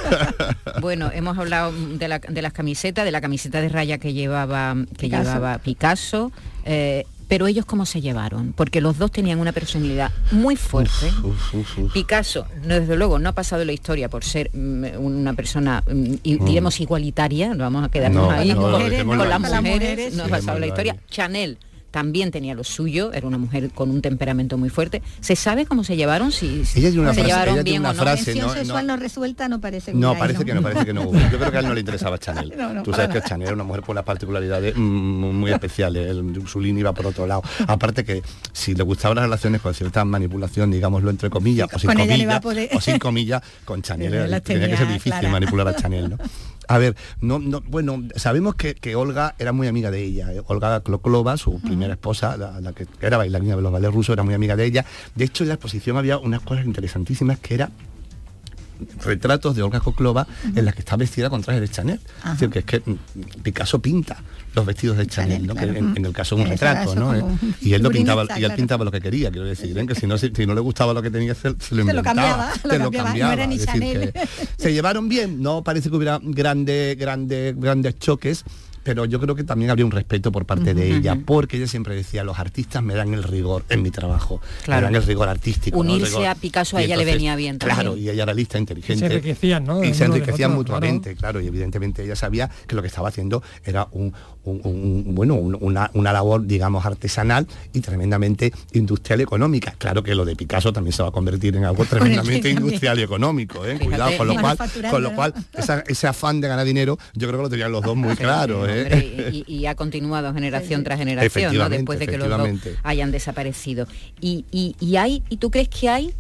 Bueno, hemos hablado de, la- de las camisetas, de la camiseta de raya que llevaba que Picasso. llevaba Picasso. eh, pero ellos cómo se llevaron, porque los dos tenían una personalidad muy fuerte. Uf, uf, uf. Picasso, no, desde luego, no ha pasado la historia por ser mm, una persona, mm, y- diremos, igualitaria, no vamos a quedarnos No, ahí no, con, las mujeres, no ha pasado en la historia. ahí. Chanel también tenía lo suyo, era una mujer con un temperamento muy fuerte. ¿Se sabe cómo se llevaron? Si, si Ella tiene una se frase- llevaron ella tiene bien una o no. frase- Tensión no, sexual no. no, resuelta no parece que No, parece que no, parece que no. hubo. Yo creo que a él no le interesaba Chanel. No, no, Tú sabes que. Chanel era una mujer con unas particularidades mm, muy especiales. El- Su línea iba por otro lado. Aparte que si le gustaban las relaciones con cierta manipulación, digámoslo entre comillas, o sin comillas, o sin comillas, con Chanel era- las tenía que ser tenía difícil claras. manipular a Chanel, ¿no? A ver, no, no, bueno, sabemos que, que Olga era muy amiga de ella. ¿eh? Olga Kloklova, su primera esposa, la, la que era bailarina de los ballets rusos, era muy amiga de ella. De hecho, en la exposición había unas cosas interesantísimas que era retratos de Olga Koklova en las que está vestida con traje de Chanel. Es decir, que es que mm, Picasso pinta los vestidos de Chanel, Chanel, ¿no? claro. Que en, en el caso es un retrato, ¿no? como Eh, Y él lo pintaba, y él pintaba lo que quería, quiero decir, ¿eh? que si no, si, si no le gustaba lo que tenía se lo inventaba, cambiaba, lo cambiaba, decir, que se llevaron bien, no parece que hubiera grandes, grandes, grandes choques, pero yo creo que también habría un respeto por parte de ella, porque ella siempre decía, los artistas me dan el rigor en mi trabajo, Claro. me dan el rigor artístico. Unirse rigor. a Picasso a Y ella le venía bien Claro, también. y ella era lista, inteligente. Se enriquecían, ¿no? Y se enriquecían otro, mutuamente, claro. y evidentemente ella sabía que lo que estaba haciendo era un, un- un- bueno, un- una, una labor, digamos, artesanal y tremendamente industrial y económica. Claro que lo de Picasso también se va a convertir en algo tremendamente industrial y económico, ¿eh? Fíjate, cuidado, con lo cual, con lo cual esa- ese afán de ganar dinero, yo creo que lo tenían los dos muy claro, ¿eh? Y, y ha continuado generación tras generación, ¿no? Después de que los dos hayan desaparecido. Y, y- y hay, ¿y tú crees que hay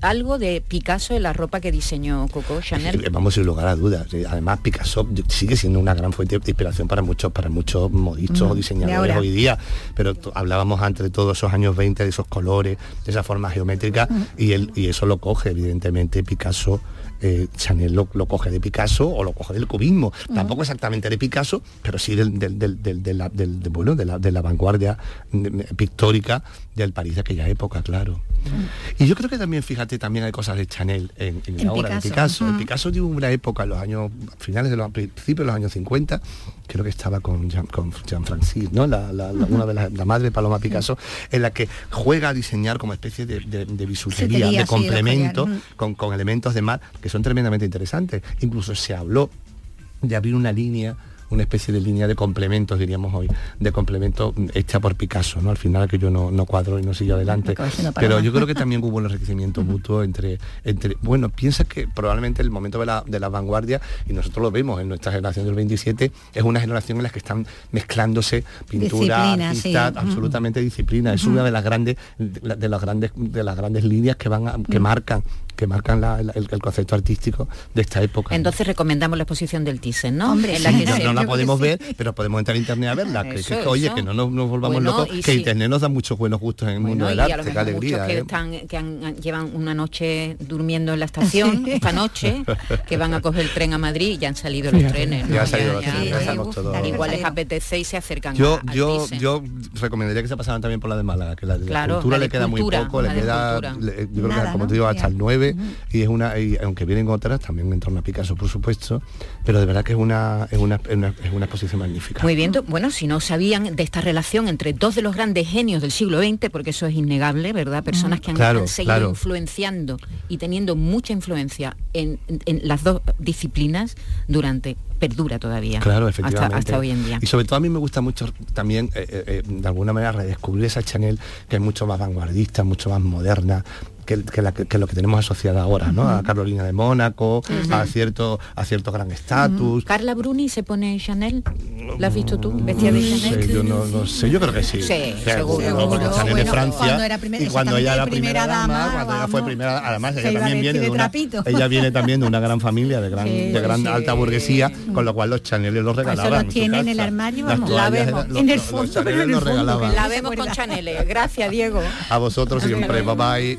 algo de Picasso en la ropa que diseñó Coco Chanel? Eh, Vamos sin lugar a dudas. Eh, Además, Picasso sigue siendo una gran fuente de inspiración para muchos, para muchos modistas o diseñadores hoy día. Pero hablábamos antes de todos esos años 20, de esos colores, de esa forma geométrica, y él, y eso lo coge, evidentemente, Picasso. Eh, Chanel lo, lo coge de Picasso o lo coge del cubismo. Tampoco exactamente de Picasso, pero sí del, del- del- del- de, la, bueno, de, la, de la vanguardia mm, pictórica del París de aquella época, claro. Y yo creo que también, fíjate, también hay cosas de Chanel en, en En la obra Picasso. de Picasso. Ujú. Picasso tuvo una época en los años finales de los principios de los años 50, creo que estaba con Jean, con Jean Francis, ¿no? La, una de las la madre de Paloma Picasso, en la que juega a diseñar como especie de, de, de bisutería, de complemento, con, con elementos de mar que son tremendamente interesantes. Incluso se habló de abrir una línea una especie de línea de complementos, diríamos hoy, de complementos mm, hecha por Picasso, ¿no? Al final que yo no, no cuadro y no sigo adelante. Pero yo creo que también hubo un enriquecimiento mutuo entre, entre. Bueno, piensa que probablemente el momento de la, de la vanguardia, y nosotros lo vemos en nuestra generación del 27, es una generación en la que están mezclándose pintura, Disciplina, artista, sí. absolutamente disciplina. Es una de las grandes, de, de las grandes, de las grandes líneas que van a- que marcan, que marcan el, concepto artístico de esta época. Entonces recomendamos la exposición del Thyssen, ¿no? La que no, la podemos ver, pero podemos entrar en internet a verla. Que, oye, que no nos, volvamos bueno, locos, que sí. internet nos da muchos buenos gustos en el mundo del arte, qué alegría. Que, ¿eh? están, que llevan una noche durmiendo en la estación, esta noche, que van a coger el tren a Madrid y ya han salido los trenes. Ya, Igual les apetece y se acercan yo, yo, yo recomendaría que se pasaran también por la de Málaga, que la cultura le queda muy poco, le queda, yo creo que como te digo, hasta el 9 y es una y aunque vienen otras también en torno a Picasso por supuesto pero de verdad que es una es una, es una, exposición magnífica muy bien bueno si no sabían de esta relación entre dos de los grandes genios del siglo XX porque eso es innegable verdad personas mm, que han, seguido influenciando y teniendo mucha influencia en, en, las dos disciplinas durante perdura todavía. Claro, efectivamente. Hasta, hoy en día. Y sobre todo a mí me gusta mucho también, eh, eh, eh, de alguna manera, redescubrir esa Chanel que es mucho más vanguardista, mucho más moderna, que, que la- que lo que tenemos asociada ahora, ¿no? A Carolina de Mónaco, a cierto, a cierto gran estatus. Carla Bruni se pone Chanel. ¿La has visto tú? Vestida No de Chanel. sé, yo no, no sé, yo creo que sí. Sí, Seguro, seguro. Chanel de Francia cuando era primer- y cuando ella era primera, primera dama, dama, cuando ella fue primera, además ella también viene de de una, trapito. ella viene también de una gran familia, de gran, Sí, de gran sí. alta burguesía, con lo cual los Chanel los Pues eso regalaban. los tiene en el armario, vamos. La vemos. En el fondo, pero en el fondo, regalaban. La vemos con Chanel. Gracias, Diego. A vosotros siempre, bye bye.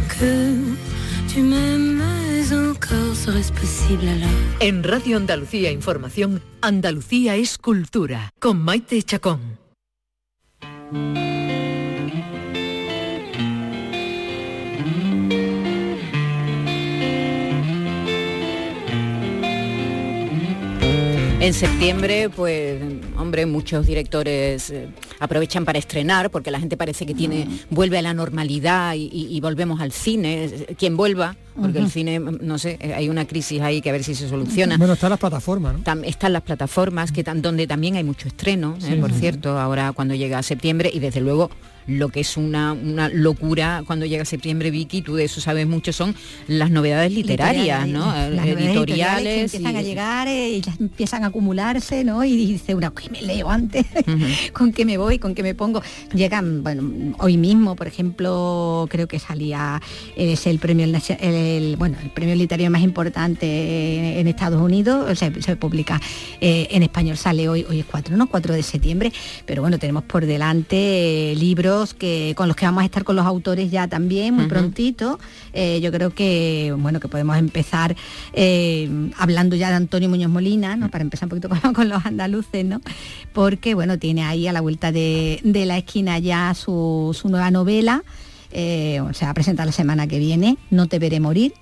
que tu m'aimes encore. Serait-ce possible alors En Radio Andalucía Información, Andalucía es cultura, con Maite Chacón. En septiembre, pues, hombre, muchos directores eh, aprovechan para estrenar, porque la gente parece que tiene, vuelve a la normalidad y, y- y volvemos al cine. Quien vuelva, porque el cine, mm, no sé, eh, hay una crisis ahí que a ver si se soluciona. Bueno, están las plataformas, ¿no? Tam- están las plataformas que tan- donde también hay mucho estreno, eh, Sí, por sí, cierto, ahora cuando llega septiembre y desde luego lo que es una, una locura cuando llega septiembre, Vicky, tú de eso sabes mucho, son las novedades literarias, ¿no? Las Eh, novedades Editoriales. que empiezan y- a llegar eh, y ya empiezan a acumularse, ¿no? Y dice una, ¿qué me leo antes? ¿Con qué me voy? ¿Con qué me pongo? Llegan, bueno, hoy mismo, por ejemplo, creo que salía, es el premio, el, el- bueno, el premio literario más importante en Estados Unidos, se, se publica eh, en español, sale hoy, hoy es 4, ¿no? 4 de septiembre, pero bueno, tenemos por delante eh, libros que con los que vamos a estar con los autores ya también muy prontito. Eh, yo creo que bueno que podemos empezar hablando ya de Antonio Muñoz Molina, ¿no? Para empezar un poquito con, con los andaluces, ¿no? Porque bueno, tiene ahí a la vuelta de, de la esquina ya su, su nueva novela. Eh, se va a presentar la semana que viene, No te veré morir,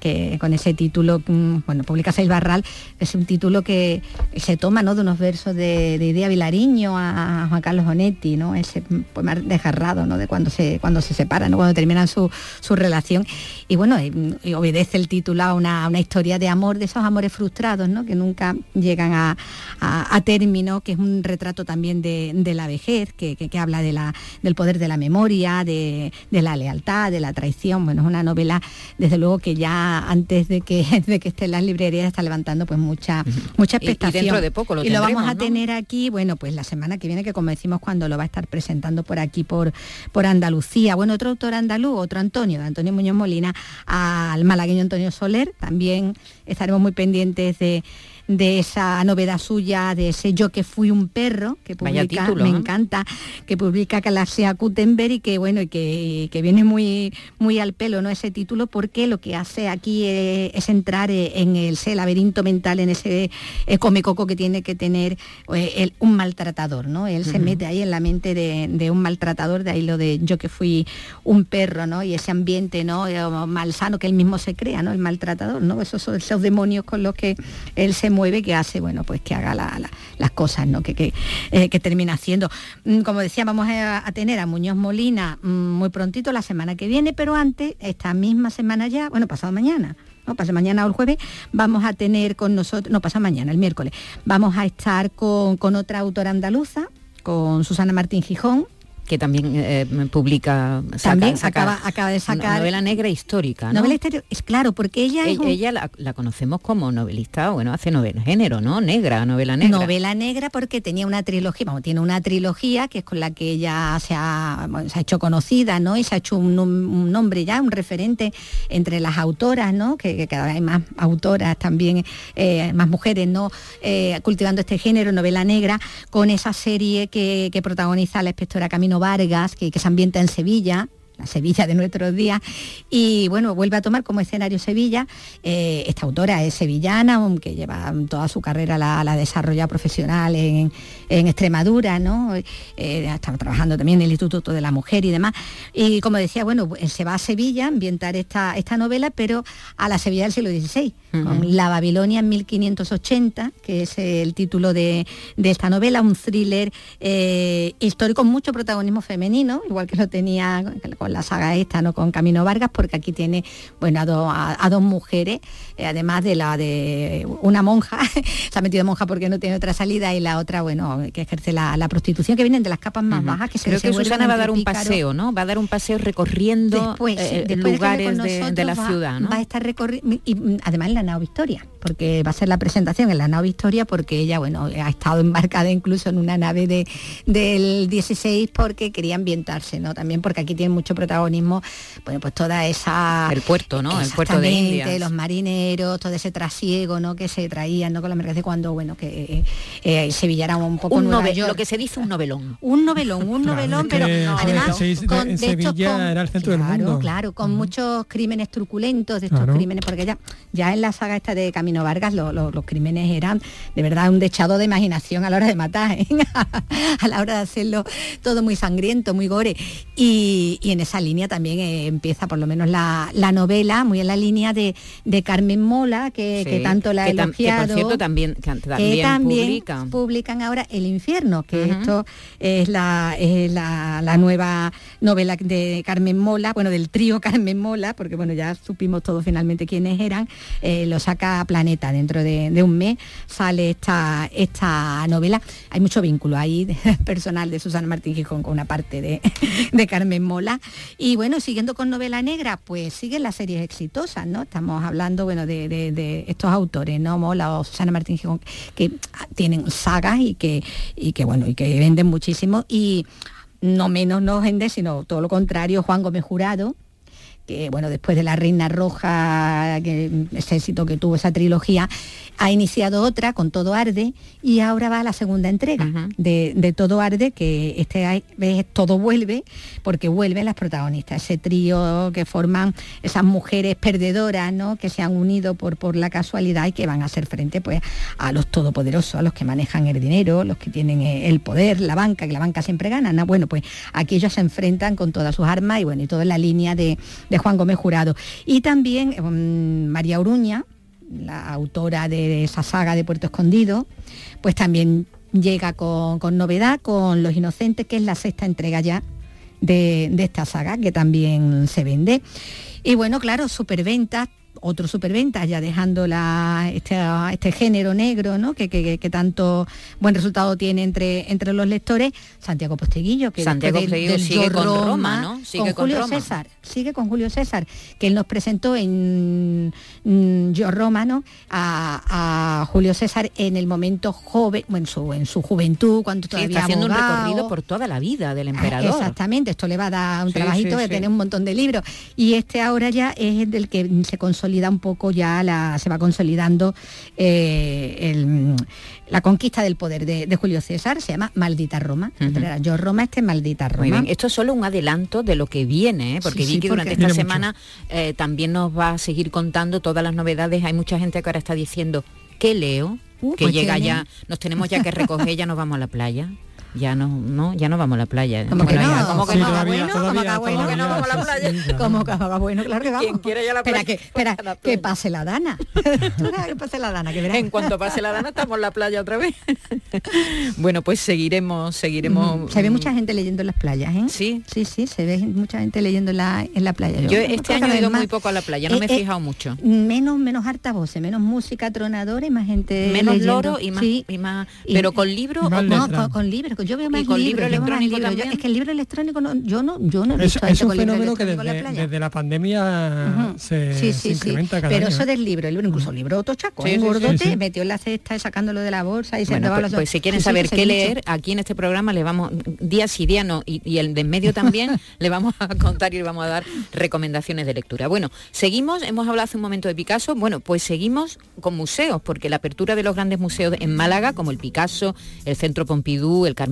que con ese título, mm, bueno, publica Seis Barral, es un título que se toma ¿no? de unos versos de, de Idea Vilariño a, a Juan Carlos Onetti, ¿no? ese poema desgarrado ¿no? de cuando se, cuando se separan, ¿no? cuando terminan su, su relación. Y bueno, y- obedece el título a una, una historia de amor, de esos amores frustrados, ¿no? que nunca llegan a, a- a término, que es un retrato también de, de la vejez, que, que- que habla de la, del poder de la memoria, de, de la lealtad, de la traición. Bueno, es una novela, desde luego, que ya antes de que, de que esté en las librerías está levantando pues mucha, mucha Y- y expectación. dentro de poco lo Y lo vamos a ¿no? tener aquí, bueno, pues la semana que viene, que como decimos, cuando lo va a estar presentando por aquí, por, por Andalucía. Bueno, otro autor andaluz, otro Antonio, de Antonio Muñoz Molina, al malagueño Antonio Soler. También estaremos muy pendientes de de esa novedad suya, de ese Yo que fui un perro, que publica, título, me ¿eh? encanta, que publica Galaxia Gutenberg y que bueno, y que, que viene muy, muy al pelo, ¿no? Ese título, porque lo que hace aquí eh, es entrar eh, en el ese laberinto mental, en ese eh, comecoco que tiene que tener eh, el- un maltratador, ¿no? Él se mete ahí en la mente de, de un maltratador, de ahí lo de yo que fui un perro, ¿no? Y ese ambiente, ¿no? Malsano que él mismo se crea, ¿no? El maltratador, ¿no? Esos son esos demonios con los que él se mueve que hace, bueno, pues que haga la- la- las cosas, ¿no? Que, que, eh, que termina haciendo. Mm, Como decía, vamos a, tener a Muñoz Molina mm, muy prontito la semana que viene, pero antes, esta misma semana ya, bueno, pasado mañana. ¿no? Pasado mañana o el jueves vamos a tener con nosotros, no, pasado mañana, el miércoles, vamos a estar con, con otra autora andaluza, con Susana Martín Gijón, que también eh, publica saca- También saca acaba- acaba de sacar- novela negra histórica ¿no? Novela exterior, es claro, porque ella es ella, un- ella la, la conocemos como novelista bueno hace novela género no negra novela negra Novela negra porque tenía una trilogía, vamos, tiene una trilogía que es con la que ella se ha, bueno, se ha hecho conocida, ¿no? Y se ha hecho un, nom- un nombre ya, un referente entre las autoras, ¿no? Que, que cada vez hay más autoras también, eh, más mujeres, ¿no? Eh, cultivando este género, novela negra, con esa serie que, que protagoniza la inspectora Camino Vargas, que, se ambienta en Sevilla, la Sevilla de nuestros días. Y bueno, vuelve a tomar como escenario Sevilla. Eh, esta autora es sevillana, aunque lleva toda su carrera la, la desarrolla profesional en, Extremadura, ¿no? Eh, estaba trabajando también en el Instituto de la Mujer y demás. Y como decía, bueno, se va a Sevilla a ambientar esta, esta novela, pero a la Sevilla del siglo XVI, con La Babilonia en 1580, que es el título de, esta novela, un thriller eh, histórico con mucho protagonismo femenino, igual que lo tenía con la saga esta, ¿no? Con Camino Vargas, porque aquí tiene, bueno, a, dos mujeres, eh, además de la de una monja, se ha metido monja porque no tiene otra salida, y la otra, bueno, que ejerce la, prostitución, que vienen de las capas más bajas, que se Creo que Susana va a dar un paseo, ¿no? Va a dar un paseo recorriendo después, eh, lugares de, la ciudad, ¿no? Va a estar recorriendo, y mm, además en la nao Victoria, porque va a ser la presentación en la nao Victoria, porque ella, bueno, ha estado embarcada incluso en una nave de, del 16 porque quería ambientarse, ¿no? También porque aquí tiene mucho protagonismo, bueno, pues toda esa... El puerto, ¿no? El puerto de India. los marineros, todo ese trasiego, ¿no? Que se traían, ¿no? Con la mercancía cuando, bueno, que eh, Sevilla era un poco un Lo que se dice un novelón. Un novelón, un novelón, pero además... con, en Sevilla era el centro del mundo. Claro, con muchos crímenes truculentos, de estos crímenes, porque ya, ya en la saga esta de Camino Vargas los crímenes eran de verdad un dechado de imaginación a la hora de matar, ¿eh? a la hora de hacerlo todo muy sangriento, muy gore. Y, en esa línea también eh, empieza por lo menos la, novela, muy en la línea de, Carmen Mola, que, tanto la ha elogiado. Que, por cierto también, también, publican. ahora El infierno, que esto es, la, la, nueva novela de Carmen Mola, bueno, del trío Carmen Mola, porque bueno, ya supimos todos finalmente quiénes eran, eh, lo saca Planeta dentro de, un mes, sale esta, esta novela. Hay mucho vínculo ahí personal de Susana Martín Gijón con una parte de, Carmen Mola. Y bueno, siguiendo con novela negra, pues siguen las series exitosas, ¿no? Estamos hablando, bueno, de, estos autores, ¿no? Mola o Susana Martín Gijón, que tienen sagas y que, y que bueno, y que venden muchísimo. Y no menos no vende, sino todo lo contrario, Juan Gómez Jurado, que bueno, después de La Reina Roja, que, ese éxito que tuvo esa trilogía, ha iniciado otra con Todo Arde y ahora va a la segunda entrega de, Todo Arde, que este vez todo vuelve, porque vuelven las protagonistas, ese trío que forman esas mujeres perdedoras, ¿no? que se han unido por, por la casualidad y que van a hacer frente pues, a los todopoderosos, a los que manejan el dinero, los que tienen eh, el poder, la banca, que la banca siempre gana. ¿no? Bueno, pues aquí ellos se enfrentan con todas sus armas y bueno, y toda la línea de, Juan Gómez Jurado. Y también mm, María Uruña, la autora de esa saga de Puerto Escondido, pues también llega con, novedad con Los Inocentes, que es la sexta entrega ya de, de, esta saga, que también se vende. Y bueno, claro, superventas, otro superventa, ya dejando la, este, este género negro, ¿no? Que, tanto buen resultado tiene entre, entre los lectores, Santiago Posteguillo, que Santiago sigue con Roma, ¿no? Sigue con, Julio César, sigue con Julio César, que él nos presentó en Yo Roma, ¿no? A, Julio César en el momento joven, en su, en su juventud, cuando todavía está haciendo un recorrido por toda la vida del emperador. Exactamente, esto le va a dar un trabajito de tener un montón de libros. Y este ahora ya es el que se consolida un poco ya, la, se va consolidando eh, la conquista del poder de, Julio César, se llama Maldita Roma. Yo Roma, este Maldita Roma. Esto es solo un adelanto de lo que viene, ¿eh? porque vi que durante esta semana eh, también nos va a seguir contando todas las novedades. Hay mucha gente que ahora está diciendo, ¿qué leo? Uh, que pues llega ya, nos tenemos ya que recoger, ya nos vamos a la playa ya no, no, ya no vamos a la playa. ¿Cómo que no? ¿Cómo que no? bueno? ¿Cómo que bueno que no vamos a la playa? ¿Cómo que bueno? Claro que vamos. Quien quiera ya la playa. Espera, que, espera, que pase la dana. que pase la dana, que verás. En cuanto pase la dana estamos en la playa otra vez. bueno, pues seguiremos, seguiremos. Se ve mucha gente leyendo en las playas, ¿eh? Sí. Sí, sí, se ve mucha gente leyendo en la, en la playa. Yo, este año he ido muy poco a la playa, no me he eh, eh, fijado mucho. Menos, menos harta voces, menos música tronadora y más gente Menos loro y más, y más pero con libro no, con, con libros. Yo veo más libros electrónico es que el libro electrónico yo no yo no es, es un fenómeno que desde la, pandemia se, incrementa cada pero eso del libro el libro incluso el libro tochaco un gordote metió en la cesta sacándolo de la bolsa y se bueno, pues, pues, si quieren saber qué leer aquí en este programa le vamos día sí día no y, el de en medio también le vamos a contar y le vamos a dar recomendaciones de lectura. Bueno seguimos hemos hablado hace un momento de Picasso bueno pues seguimos con museos porque la apertura de los grandes museos en Málaga como el Picasso el Centro Pompidou el Carmen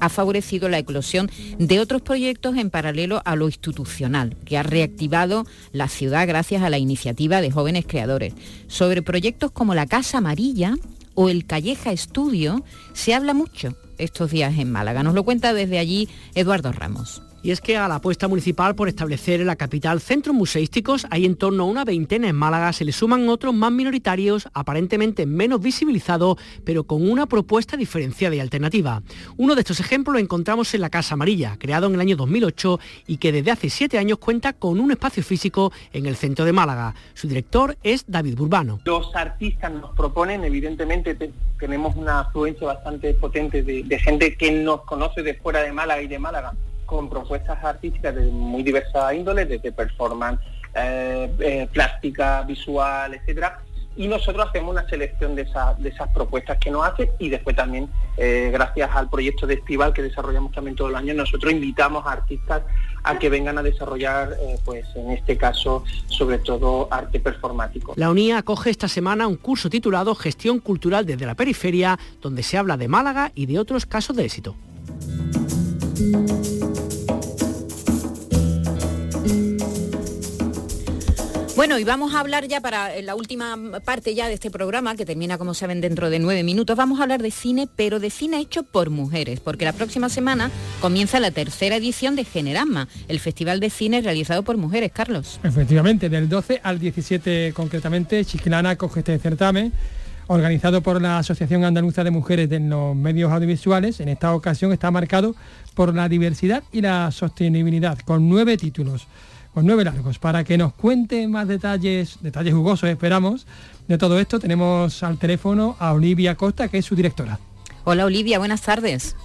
Ha favorecido la eclosión de otros proyectos en paralelo a lo institucional, que ha reactivado la ciudad gracias a la iniciativa de jóvenes creadores. Sobre proyectos como la Casa Amarilla o el Calleja Estudio se habla mucho estos días en Málaga. Nos lo cuenta desde allí Eduardo Ramos y es que a la apuesta municipal por establecer en la capital centros museísticos hay en torno a una veintena en Málaga, se le suman otros más minoritarios, aparentemente menos visibilizados, pero con una propuesta diferenciada y alternativa. Uno de estos ejemplos lo encontramos en la Casa Amarilla, creado en el año 2008 y que desde hace siete años cuenta con un espacio físico en el centro de Málaga. Su director es David Burbano. Los artistas nos proponen, evidentemente tenemos una afluencia bastante potente de gente que nos conoce de fuera de Málaga y de Málaga con propuestas artísticas de muy diversas índoles, desde performance, eh, eh, plástica, visual, etcétera. Y nosotros hacemos una selección de, esas propuestas que nos hace y después también, eh, gracias al proyecto de Estival que desarrollamos también todo el año, nosotros invitamos a artistas a que vengan a desarrollar, pues en este caso, sobre todo arte performático. La UNIA acoge esta semana un curso titulado Gestión Cultural desde la Periferia, donde se habla de Málaga y de otros casos de éxito. Bueno, y vamos a hablar ya para la última parte ya de este programa, que termina, como saben, dentro de nueve minutos, vamos a hablar de cine, pero de cine hecho por mujeres, porque la próxima semana comienza la tercera edición de Generama, el festival de cine realizado por mujeres, Carlos. Efectivamente, del 12 al 17 concretamente, Chiclana coge este certamen organizado por la Asociación Andaluza de Mujeres de los Medios Audiovisuales, en esta ocasión está marcado por la diversidad y la sostenibilidad, con nueve títulos, con nueve largos. Para que nos cuente más detalles, detalles jugosos esperamos, de todo esto tenemos al teléfono a Olivia Costa, que es su directora. Hola Olivia, buenas tardes.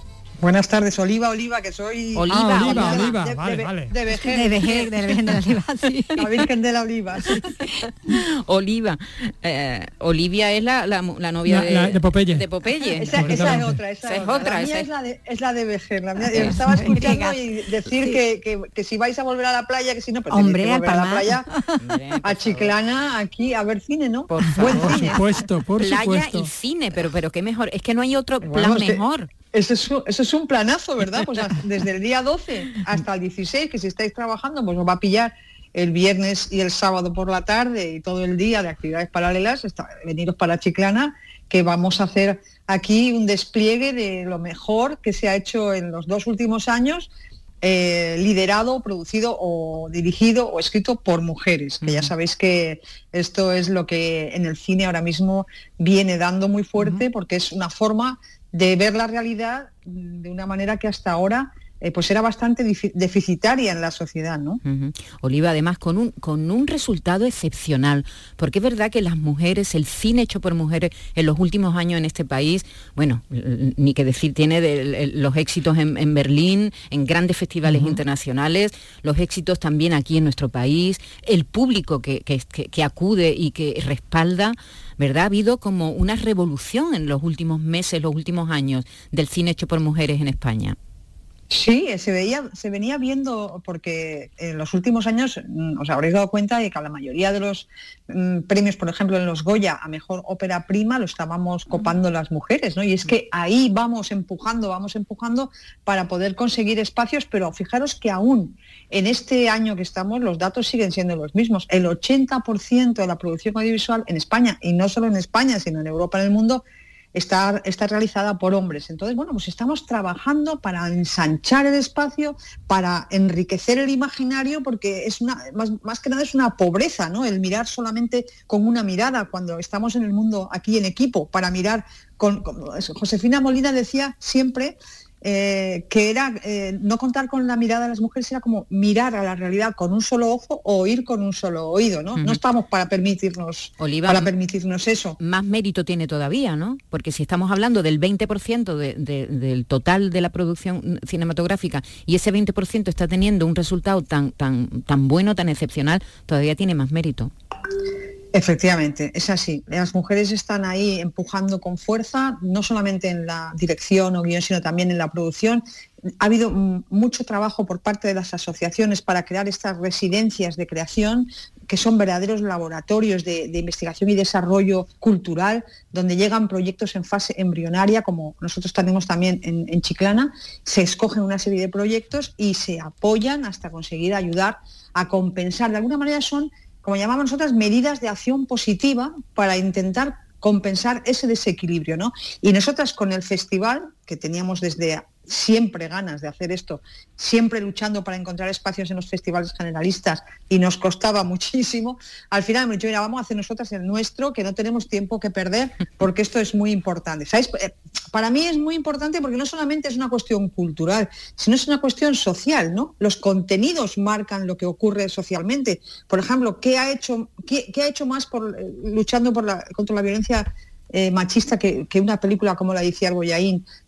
Buenas tardes, Oliva, Oliva, que soy... Oliva, ah, Oliva, Oliva, de, vale, vale. De Vejez. De Vejez, de la Virgen de la Oliva, sí. La Virgen de la Oliva, sí. Oliva. Eh, Olivia es la, la, la novia la, de, la, de Popeye. De Popeye. Esa, esa es otra, esa, esa es otra. otra. La mía es la de, es la de Vejez. La mía, yo estaba escuchando y decir sí. que, que, que, si vais a volver a la playa, que si no, pero Hombre, que volver a la playa, Hombre, a Chiclana, aquí, a ver cine, ¿no? Por Buen favor. Por cine. supuesto, por Playa supuesto. y cine, pero, pero qué mejor. Es que no hay otro Bueno, plan que- mejor. Eso es, un- eso es un planazo, ¿verdad? Pues a- desde el día 12 hasta el 16, que si estáis trabajando, pues os va a pillar el viernes y el sábado por la tarde y todo el día de actividades paralelas, está, veniros para Chiclana, que vamos a hacer aquí un despliegue de lo mejor que se ha hecho en los dos últimos años, eh, liderado, producido o dirigido o escrito por mujeres, que ya sabéis que esto es lo que en el cine ahora mismo viene dando muy fuerte, porque es una forma de ver la realidad de una manera que hasta ahora eh, pues era bastante deficitaria en la sociedad, ¿no? Oliva, además, con un, con un resultado excepcional, porque es verdad que las mujeres, el cine hecho por mujeres en los últimos años en este país, bueno, l- ni que decir, tiene de- los éxitos en, en Berlín, en grandes festivales internacionales, los éxitos también aquí en nuestro país, el público que- que acude y que respalda. ¿Verdad? Ha habido como una revolución en los últimos meses, los últimos años del cine hecho por mujeres en España. Sí, se veía, se venía viendo porque en los últimos años mm, os habréis dado cuenta de que la mayoría de los mm, premios, por ejemplo, en los Goya a mejor ópera prima lo estábamos copando las mujeres, ¿no? Y es que ahí vamos empujando, vamos empujando para poder conseguir espacios, pero fijaros que aún en este año que estamos los datos siguen siendo los mismos. El 80% de la producción audiovisual en España, y no solo en España, sino en Europa, en el mundo, está, está realizada por hombres. Entonces, bueno, pues estamos trabajando para ensanchar el espacio, para enriquecer el imaginario, porque es una, más, más que nada es una pobreza, ¿no? El mirar solamente con una mirada cuando estamos en el mundo aquí en equipo, para mirar con, con- Josefina Molina decía siempre eh, que era eh, no contar con la mirada de las mujeres era como mirar a la realidad con un solo ojo o oír con un solo oído, ¿no? No estamos para permitirnos Oliva, para permitirnos eso. más mérito tiene todavía, ¿no? Porque si estamos hablando del 20% de- de- del total de la producción cinematográfica y ese 20% está teniendo un resultado tan, tan, tan bueno, tan excepcional, todavía tiene más mérito. Efectivamente, es así. Las mujeres están ahí empujando con fuerza, no solamente en la dirección o guion, sino también en la producción. Ha habido mucho trabajo por parte de las asociaciones para crear estas residencias de creación que son verdaderos laboratorios de, investigación y desarrollo cultural, donde llegan proyectos en fase embrionaria, como nosotros tenemos también en, Chiclana, se escogen una serie de proyectos y se apoyan hasta conseguir ayudar a compensar. De alguna manera son, como llamamos nosotras, medidas de acción positiva para intentar compensar ese desequilibrio. ¿no? Y nosotras con el festival, que teníamos desde siempre ganas de hacer esto, siempre luchando para encontrar espacios en los festivales generalistas y nos costaba muchísimo, al final me dicho, mira, vamos a hacer nosotras el nuestro, que no tenemos tiempo que perder, porque esto es muy importante. Eh, para mí es muy importante porque no solamente es una cuestión cultural, sino es una cuestión social, ¿no? Los contenidos marcan lo que ocurre socialmente. Por ejemplo, ¿qué ha hecho, qué, ha hecho más por, eh, luchando por la, contra la violencia eh, machista que, una película como la de Iciar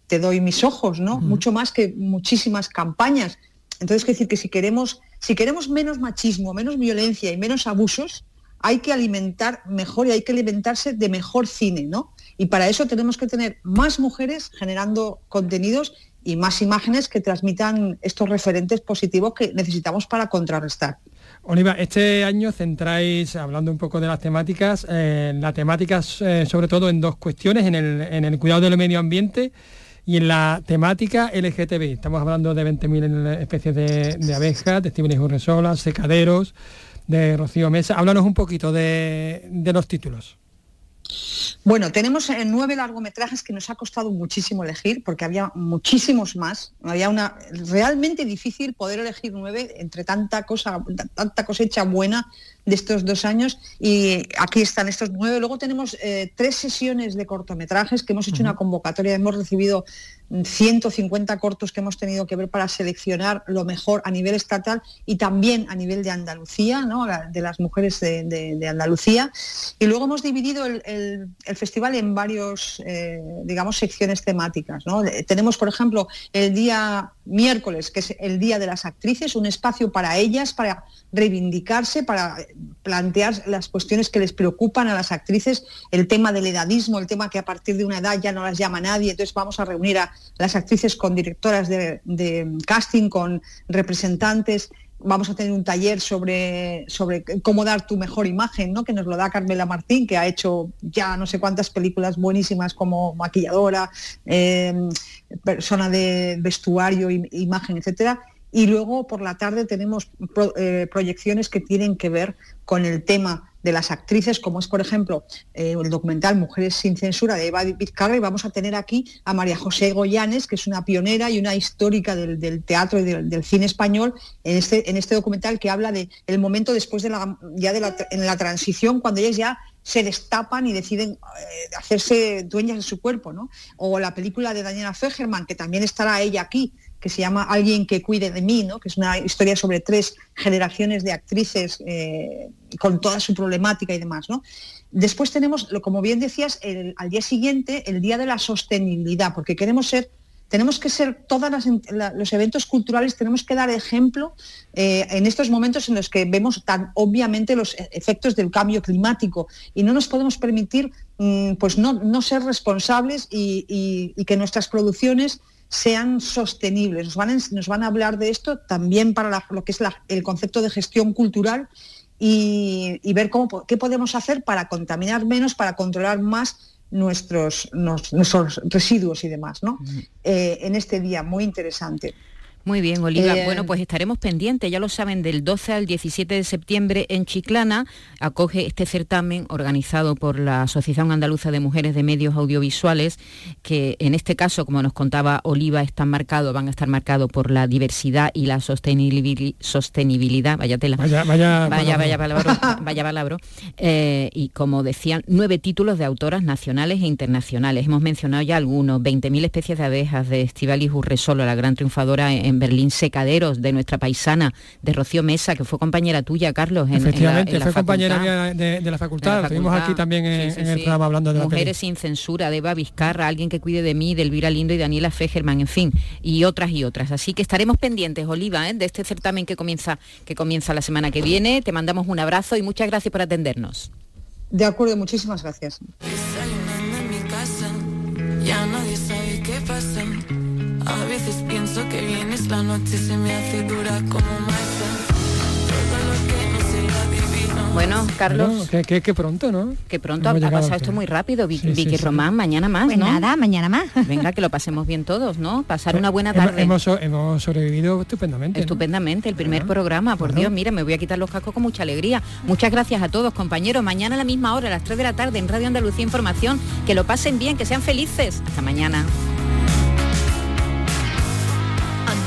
Te doy mis ojos, ¿no? Mucho más que muchísimas campañas. Entonces, es decir que si queremos, si queremos menos machismo, menos violencia y menos abusos, hay que alimentar mejor y hay que alimentarse de mejor cine, ¿no? Y para eso tenemos que tener más mujeres generando contenidos y más imágenes que transmitan estos referentes positivos que necesitamos para contrarrestar. Oliva, este año centráis, hablando un poco de las temáticas, eh, la temática eh, sobre todo en dos cuestiones, en el, cuidado del medio ambiente y en la temática LGTB. Estamos hablando de 20.000 especies de, abejas, de Stephen Urresola, secaderos, de Rocío Mesa. Háblanos un poquito de los títulos. Bueno, tenemos eh, nueve largometrajes que nos ha costado muchísimo elegir porque había muchísimos más. Había una realmente difícil poder elegir nueve entre tanta cosa, tanta cosecha buena de estos dos años y aquí están estos nueve. Luego tenemos eh, tres sesiones de cortometrajes que hemos hecho una convocatoria, hemos recibido 150 cortos que hemos tenido que ver para seleccionar lo mejor a nivel estatal y también a nivel de Andalucía, de las mujeres de, Andalucía. Y luego hemos dividido el, festival en varios, eh, digamos, secciones temáticas. Tenemos, por ejemplo, el día miércoles, que es el Día de las Actrices, un espacio para ellas, para reivindicarse, para plantear las cuestiones que les preocupan a las actrices, el tema del edadismo, el tema que a partir de una edad ya no las llama nadie, entonces vamos a reunir a las actrices con directoras de, casting, con representantes, vamos a tener un taller sobre, sobre cómo dar tu mejor imagen, ¿no? que nos lo da Carmela Martín, que ha hecho ya no sé cuántas películas buenísimas como maquilladora, em, persona de vestuario, imagen, etcétera. Y luego por la tarde tenemos eh, proyecciones que tienen que ver con el tema de las actrices, como es, por ejemplo, eh, el documental Mujeres sin censura de Eva Vizcarra, y vamos a tener aquí a María José Goyanes, que es una pionera y una histórica del, teatro y del, cine español, en este, en este documental que habla del el momento después de la, ya de la, en la transición, cuando ellas ya se destapan y deciden eh, hacerse dueñas de su cuerpo, ¿no? O la película de Daniela Fegerman, que también estará ella aquí, que se llama Alguien que cuide de mí, ¿no? que es una historia sobre tres generaciones de actrices eh, con toda su problemática y demás. ¿no? Después tenemos, como bien decías, al día siguiente, el Día de la Sostenibilidad, porque queremos ser tenemos que ser todos los eventos culturales, tenemos que dar ejemplo eh, en estos momentos en los que vemos tan obviamente los e-, efectos del cambio climático y no nos podemos permitir mm, pues no, ser responsables y, que nuestras producciones sean sostenibles. Nos van, nos van a hablar de esto también para lo que es el concepto de gestión cultural y, ver cómo, qué podemos hacer para contaminar menos, para controlar más nuestros, nuestros residuos y demás, ¿no? Eh, en este día muy interesante. Muy bien, Oliva. Eh, bueno, pues estaremos pendientes, ya lo saben, del 12 al 17 de septiembre en Chiclana acoge este certamen organizado por la Asociación Andaluza de Mujeres de Medios Audiovisuales, que en este caso, como nos contaba Oliva, están marcados, van a estar marcados por la diversidad y la sostenibilidad, vaya tela, vaya, vaya, vaya, vaya palabra, vaya palabra, eh, y como decían, nueve títulos de autoras nacionales e internacionales. Hemos mencionado ya algunos, 20.000 especies de abejas de Estivalis Urresolo, la gran triunfadora en en Berlín Secaderos, de nuestra paisana, de Rocío Mesa, que fue compañera tuya, Carlos. En, Efectivamente, fue compañera de, la facultad. Estuvimos aquí también en, el programa hablando de Mujeres sin censura, de Eva Vizcarra, alguien que cuide de mí, de Elvira Lindo y Daniela Fegerman, en fin, y otras y otras. Así que estaremos pendientes, Oliva, ¿eh? de este certamen que comienza, que comienza la semana que viene. Te mandamos un abrazo y muchas gracias por atendernos. De acuerdo, muchísimas gracias. Ya la noche se me hace dura como masa. Todo lo que no sea divino Bueno, Carlos. que, que, pronto, ¿no? Que pronto ha, pasado esto muy rápido. Vicky Román, mañana más, pues ¿no? nada, mañana más. Venga, que lo pasemos bien todos, ¿no? Pasar una buena tarde. Hemos, hemos, sobrevivido estupendamente. Estupendamente, el primer programa. Por Dios, mira, me voy a quitar los cascos con mucha alegría. Muchas gracias a todos, compañeros. Mañana a la misma hora, a las 3 de la tarde, en Radio Andalucía Información. Que lo pasen bien, que sean felices. Hasta mañana.